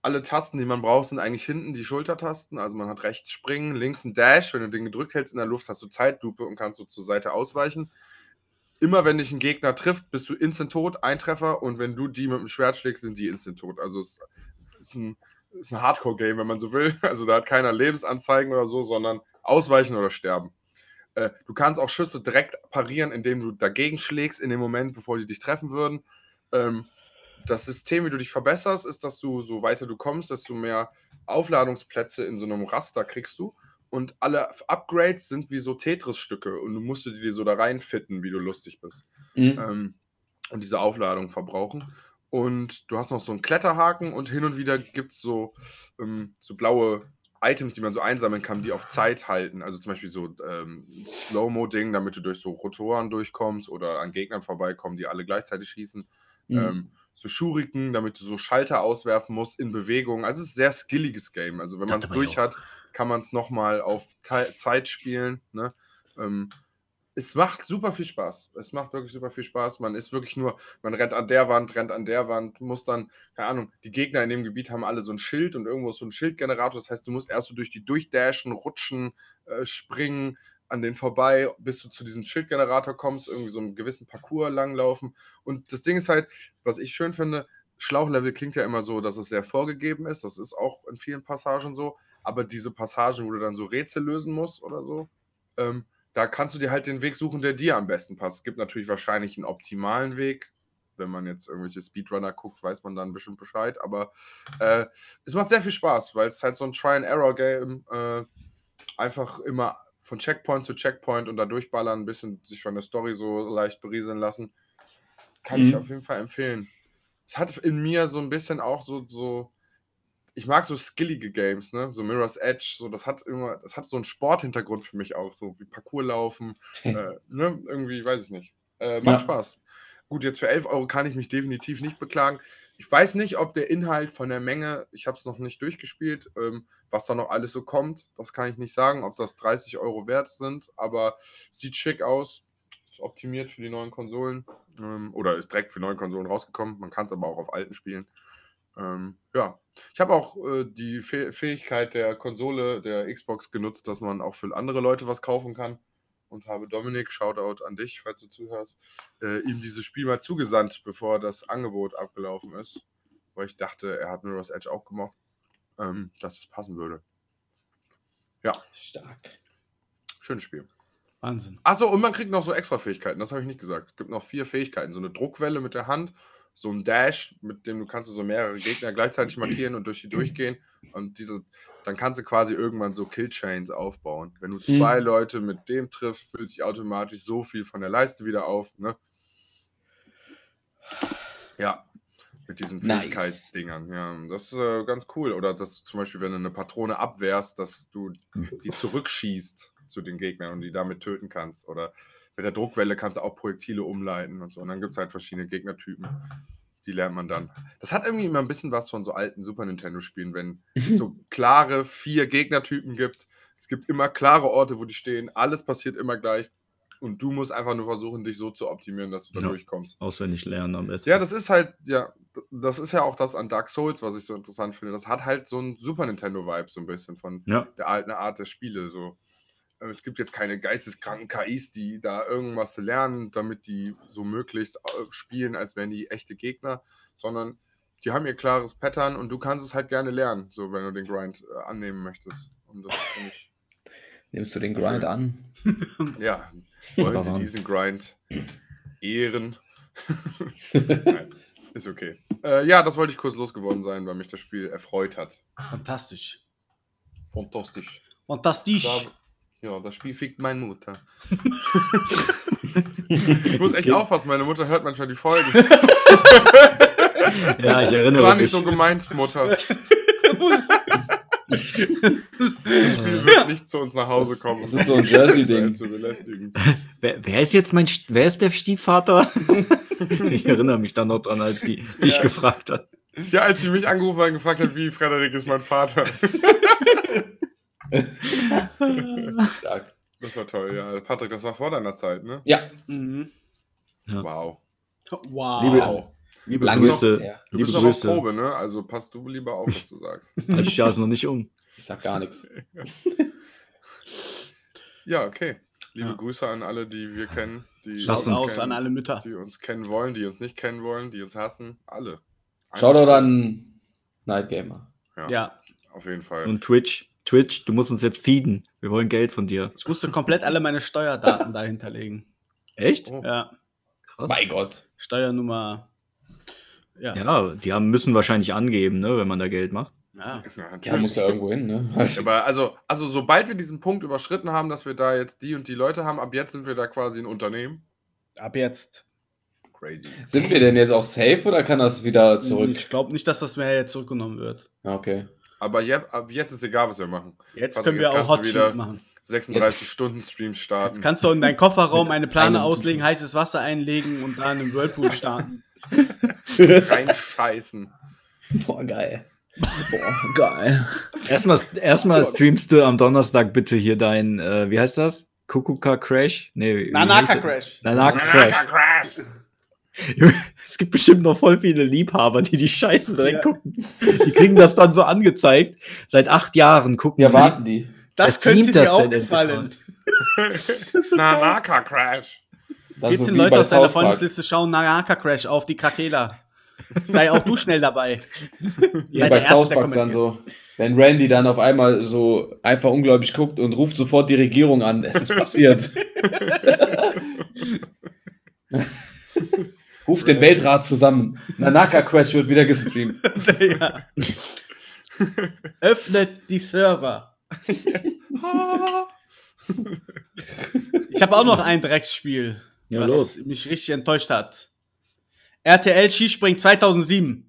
Speaker 4: alle Tasten, die man braucht, sind eigentlich hinten die Schultertasten. Also man hat rechts springen, links ein Dash. Wenn du den gedrückt hältst in der Luft, hast du Zeitlupe und kannst so zur Seite ausweichen. Immer wenn dich ein Gegner trifft, bist du instant tot, ein Treffer. Und wenn du die mit dem Schwert schlägst, sind die instant tot. Also es ist ein, ist ein Hardcore-Game, wenn man so will. Also da hat keiner Lebensanzeigen oder so, sondern ausweichen oder sterben. Äh, du kannst auch Schüsse direkt parieren, indem du dagegen schlägst in dem Moment, bevor die dich treffen würden. Ähm, das System, wie du dich verbesserst, ist, dass du, so weiter du kommst, desto mehr Aufladungsplätze in so einem Raster kriegst du. Und alle Upgrades sind wie so Tetris-Stücke und du musst die so da reinfitten, wie du lustig bist.
Speaker 5: Mhm.
Speaker 4: Ähm, und diese Aufladung verbrauchen. Und du hast noch so einen Kletterhaken und hin und wieder gibt es so, ähm, so blaue Items, die man so einsammeln kann, die auf Zeit halten. Also zum Beispiel so ähm, ein Slow-Mo-Ding, damit du durch so Rotoren durchkommst oder an Gegnern vorbeikommen, die alle gleichzeitig schießen.
Speaker 5: Mhm.
Speaker 4: Ähm, so Schuriken, damit du so Schalter auswerfen musst in Bewegung. Also es ist ein sehr skilliges Game. Also wenn man es durch hat, kann man es nochmal auf Te Zeit spielen. Ne? Ähm, es macht super viel Spaß. Es macht wirklich super viel Spaß. Man ist wirklich nur, man rennt an der Wand, rennt an der Wand, muss dann, keine Ahnung, die Gegner in dem Gebiet haben alle so ein Schild und irgendwo ist so ein Schildgenerator. Das heißt, du musst erst so durch die durchdashen, rutschen, äh, springen, an den vorbei, bis du zu diesem Schildgenerator kommst, irgendwie so einen gewissen Parcours langlaufen. Und das Ding ist halt, was ich schön finde, Schlauchlevel klingt ja immer so, dass es sehr vorgegeben ist. Das ist auch in vielen Passagen so. Aber diese Passagen, wo du dann so Rätsel lösen musst oder so, ähm, da kannst du dir halt den Weg suchen, der dir am besten passt. Es gibt natürlich wahrscheinlich einen optimalen Weg. Wenn man jetzt irgendwelche Speedrunner guckt, weiß man dann bestimmt Bescheid. Aber äh, es macht sehr viel Spaß, weil es halt so ein Try-and-Error-Game äh, einfach immer von Checkpoint zu Checkpoint und da durchballern, ein bisschen sich von der Story so leicht berieseln lassen. Kann ich
Speaker 5: Mhm.
Speaker 4: auf jeden Fall empfehlen. Es hat in mir so ein bisschen auch so, so ich mag so skillige Games, ne? So Mirror's Edge, so das hat immer, das hat so einen Sporthintergrund für mich auch, so wie Parcours laufen, äh, ne? Irgendwie, weiß ich nicht. Äh, macht
Speaker 5: Ja.
Speaker 4: Spaß. Gut, jetzt für 11 Euro kann ich mich definitiv nicht beklagen. Ich weiß nicht, ob der Inhalt von der Menge, ich habe es noch nicht durchgespielt, ähm, was da noch alles so kommt, das kann ich nicht sagen, ob das 30 Euro wert sind, aber sieht schick aus, ist optimiert für die neuen Konsolen ähm, oder ist direkt für neue Konsolen rausgekommen. Man kann es aber auch auf alten spielen. Ähm, ja, ich habe auch äh, die Fäh Fähigkeit der Konsole, der Xbox genutzt, dass man auch für andere Leute was kaufen kann. Und habe Dominik, Shoutout an dich, falls du zuhörst, äh, ihm dieses Spiel mal zugesandt, bevor das Angebot abgelaufen ist. Weil ich dachte, er hat Mirror's Edge auch gemacht, ähm, dass das passen würde. Ja,
Speaker 5: Stark.
Speaker 4: schönes Spiel.
Speaker 2: Wahnsinn.
Speaker 4: Achso, und man kriegt noch so extra Fähigkeiten, das habe ich nicht gesagt. Es gibt noch vier Fähigkeiten. So eine Druckwelle mit der Hand, so ein Dash, mit dem du kannst du so mehrere Gegner gleichzeitig markieren und durch die durchgehen. Und diese, dann kannst du quasi irgendwann so Killchains aufbauen. Wenn du zwei Leute mit dem triffst, füllt sich automatisch so viel von der Leiste wieder auf. Ne? Ja, mit diesen
Speaker 5: Nice.
Speaker 4: Fähigkeitsdingern. Ja, das ist äh, ganz cool. Oder dass du zum Beispiel, wenn du eine Patrone abwehrst, dass du die zurückschießt zu den Gegnern und die damit töten kannst. Oder mit der Druckwelle kannst du auch Projektile umleiten und so. Und dann gibt es halt verschiedene Gegnertypen. Die lernt man dann. Das hat irgendwie immer ein bisschen was von so alten Super Nintendo-Spielen, wenn es so klare vier Gegnertypen gibt. Es gibt immer klare Orte, wo die stehen. Alles passiert immer gleich. Und du musst einfach nur versuchen, dich so zu optimieren, dass du da
Speaker 1: Ja.
Speaker 4: durchkommst.
Speaker 1: Auswendig lernen am besten.
Speaker 4: Ja, das ist halt, ja, das ist ja auch das an Dark Souls, was ich so interessant finde. Das hat halt so ein Super Nintendo-Vibe, so ein bisschen von
Speaker 1: Ja.
Speaker 4: der alten Art der Spiele. So. Äh, Es gibt jetzt keine geisteskranken KIs, die da irgendwas lernen, damit die so möglichst äh, spielen, als wären die echte Gegner, sondern die haben ihr klares Pattern und du kannst es halt gerne lernen, so wenn du den Grind äh, annehmen möchtest. Und das finde ich,
Speaker 5: Nimmst du den Grind
Speaker 4: Schön.
Speaker 5: an?
Speaker 4: ja, wollen sie diesen Grind ehren? Nein, ist okay. Äh, ja, das wollte ich kurz losgeworden sein, weil mich das Spiel erfreut hat.
Speaker 2: Fantastisch.
Speaker 4: Fantastisch.
Speaker 2: Fantastisch.
Speaker 4: Da, ja, das Spiel fickt meine Mutter. ich muss echt aufpassen, meine Mutter hört manchmal die Folgen.
Speaker 1: Ja, ich
Speaker 4: Das
Speaker 1: erinnere
Speaker 4: war
Speaker 1: mich.
Speaker 4: nicht so gemeint, Mutter. Das Spiel wird nicht zu uns nach Hause kommen.
Speaker 5: Das ist so ein Jersey-Ding.
Speaker 4: Zu belästigen.
Speaker 1: Wer, wer ist jetzt mein, St- wer ist der Stiefvater? ich erinnere mich da noch dran, als die dich
Speaker 4: Ja.
Speaker 1: gefragt hat.
Speaker 4: Ja, als sie mich angerufen hat und gefragt hat, wie Frederik ist mein Vater.
Speaker 5: Stark.
Speaker 4: Das war toll, ja. Patrick, das war vor deiner Zeit, ne?
Speaker 5: Ja,
Speaker 2: Mhm.
Speaker 1: Ja.
Speaker 4: Wow.
Speaker 2: Wow.
Speaker 1: Liebe, liebe
Speaker 5: Lange
Speaker 1: Grüße,
Speaker 5: her.
Speaker 4: Du
Speaker 1: liebe
Speaker 4: bist noch auf
Speaker 1: Grüße.
Speaker 4: Probe, ne? Also passt du lieber auf, was du sagst.
Speaker 1: Halbes Jahr ist noch nicht um.
Speaker 5: ich sag gar nichts.
Speaker 4: Ja, okay. Liebe
Speaker 2: Ja.
Speaker 4: Grüße an alle, die wir kennen, die,
Speaker 2: Schaut
Speaker 1: uns
Speaker 2: aus
Speaker 4: kennen,
Speaker 2: an alle Mütter.
Speaker 4: die uns kennen wollen, die uns nicht kennen wollen, die uns hassen. Alle. Einfach
Speaker 5: Shoutout an Night Gamer.
Speaker 4: Ja,
Speaker 2: Ja.
Speaker 4: auf jeden Fall.
Speaker 1: Und Twitch, Twitch, du musst uns jetzt feeden. Wir wollen Geld von dir.
Speaker 2: Ich musste komplett alle meine Steuerdaten dahinterlegen.
Speaker 1: Echt?
Speaker 4: Oh.
Speaker 2: Ja.
Speaker 1: Krass.
Speaker 5: Mein Gott.
Speaker 2: Steuernummer. Ja.
Speaker 1: Ja, die haben, müssen wahrscheinlich angeben, ne, wenn man da Geld macht.
Speaker 2: ja.
Speaker 4: Natürlich.
Speaker 5: muss ja irgendwo hin, ne?
Speaker 4: Aber also, also sobald wir diesen Punkt überschritten haben, dass wir da jetzt die und die Leute haben, ab jetzt sind wir da quasi ein Unternehmen.
Speaker 2: Ab jetzt.
Speaker 4: Crazy.
Speaker 5: Sind wir denn jetzt auch safe oder kann das wieder zurück?
Speaker 2: Ich glaube nicht, dass das mehr jetzt zurückgenommen wird.
Speaker 5: Okay.
Speaker 4: Aber je, ab jetzt ist egal, was wir machen.
Speaker 2: Jetzt
Speaker 4: Patrick,
Speaker 2: können wir
Speaker 4: jetzt
Speaker 2: auch Hot
Speaker 4: wieder-
Speaker 2: machen.
Speaker 4: 36 Stunden Streams starten.
Speaker 2: Jetzt kannst du in deinen Kofferraum eine Plane auslegen, heißes Wasser einlegen und da in einem Whirlpool starten.
Speaker 4: reinscheißen.
Speaker 5: Boah, geil. Boah, geil.
Speaker 1: Erstmal, erstmal streamst du am Donnerstag bitte hier dein, äh, wie heißt das? Kukuka Crash? Nee,
Speaker 2: Nanaka? Crash.
Speaker 1: Nanaka Crash.
Speaker 4: Crash.
Speaker 1: Es gibt bestimmt noch voll viele Liebhaber, die die Scheiße direkt
Speaker 2: Ja.
Speaker 1: gucken. Die kriegen das dann so angezeigt. Seit acht Jahren gucken
Speaker 5: Ja,
Speaker 1: die.
Speaker 5: warten die.
Speaker 2: Das
Speaker 1: Wer
Speaker 2: könnte dir
Speaker 1: das
Speaker 2: auch
Speaker 1: denn endlich
Speaker 2: gefallen.
Speaker 4: Nanaka Crash.
Speaker 5: Das ist
Speaker 2: 14
Speaker 5: so wie
Speaker 2: Leute aus deiner. Freundesliste schauen Nanaka Crash auf die Krakela. Sei auch du schnell dabei.
Speaker 5: Wie bei South Park dann so. Wenn Randy dann auf einmal so einfach unglaublich guckt und ruft sofort die Regierung an. Es ist passiert. Ruft den Weltrat zusammen. Nanaka Crash wird wieder gestreamt.
Speaker 2: ja. Öffnet die Server. Ich habe auch noch ein Drecksspiel,
Speaker 1: Ja,
Speaker 2: was
Speaker 1: los.
Speaker 2: mich richtig enttäuscht hat. RTL Skispring 2007.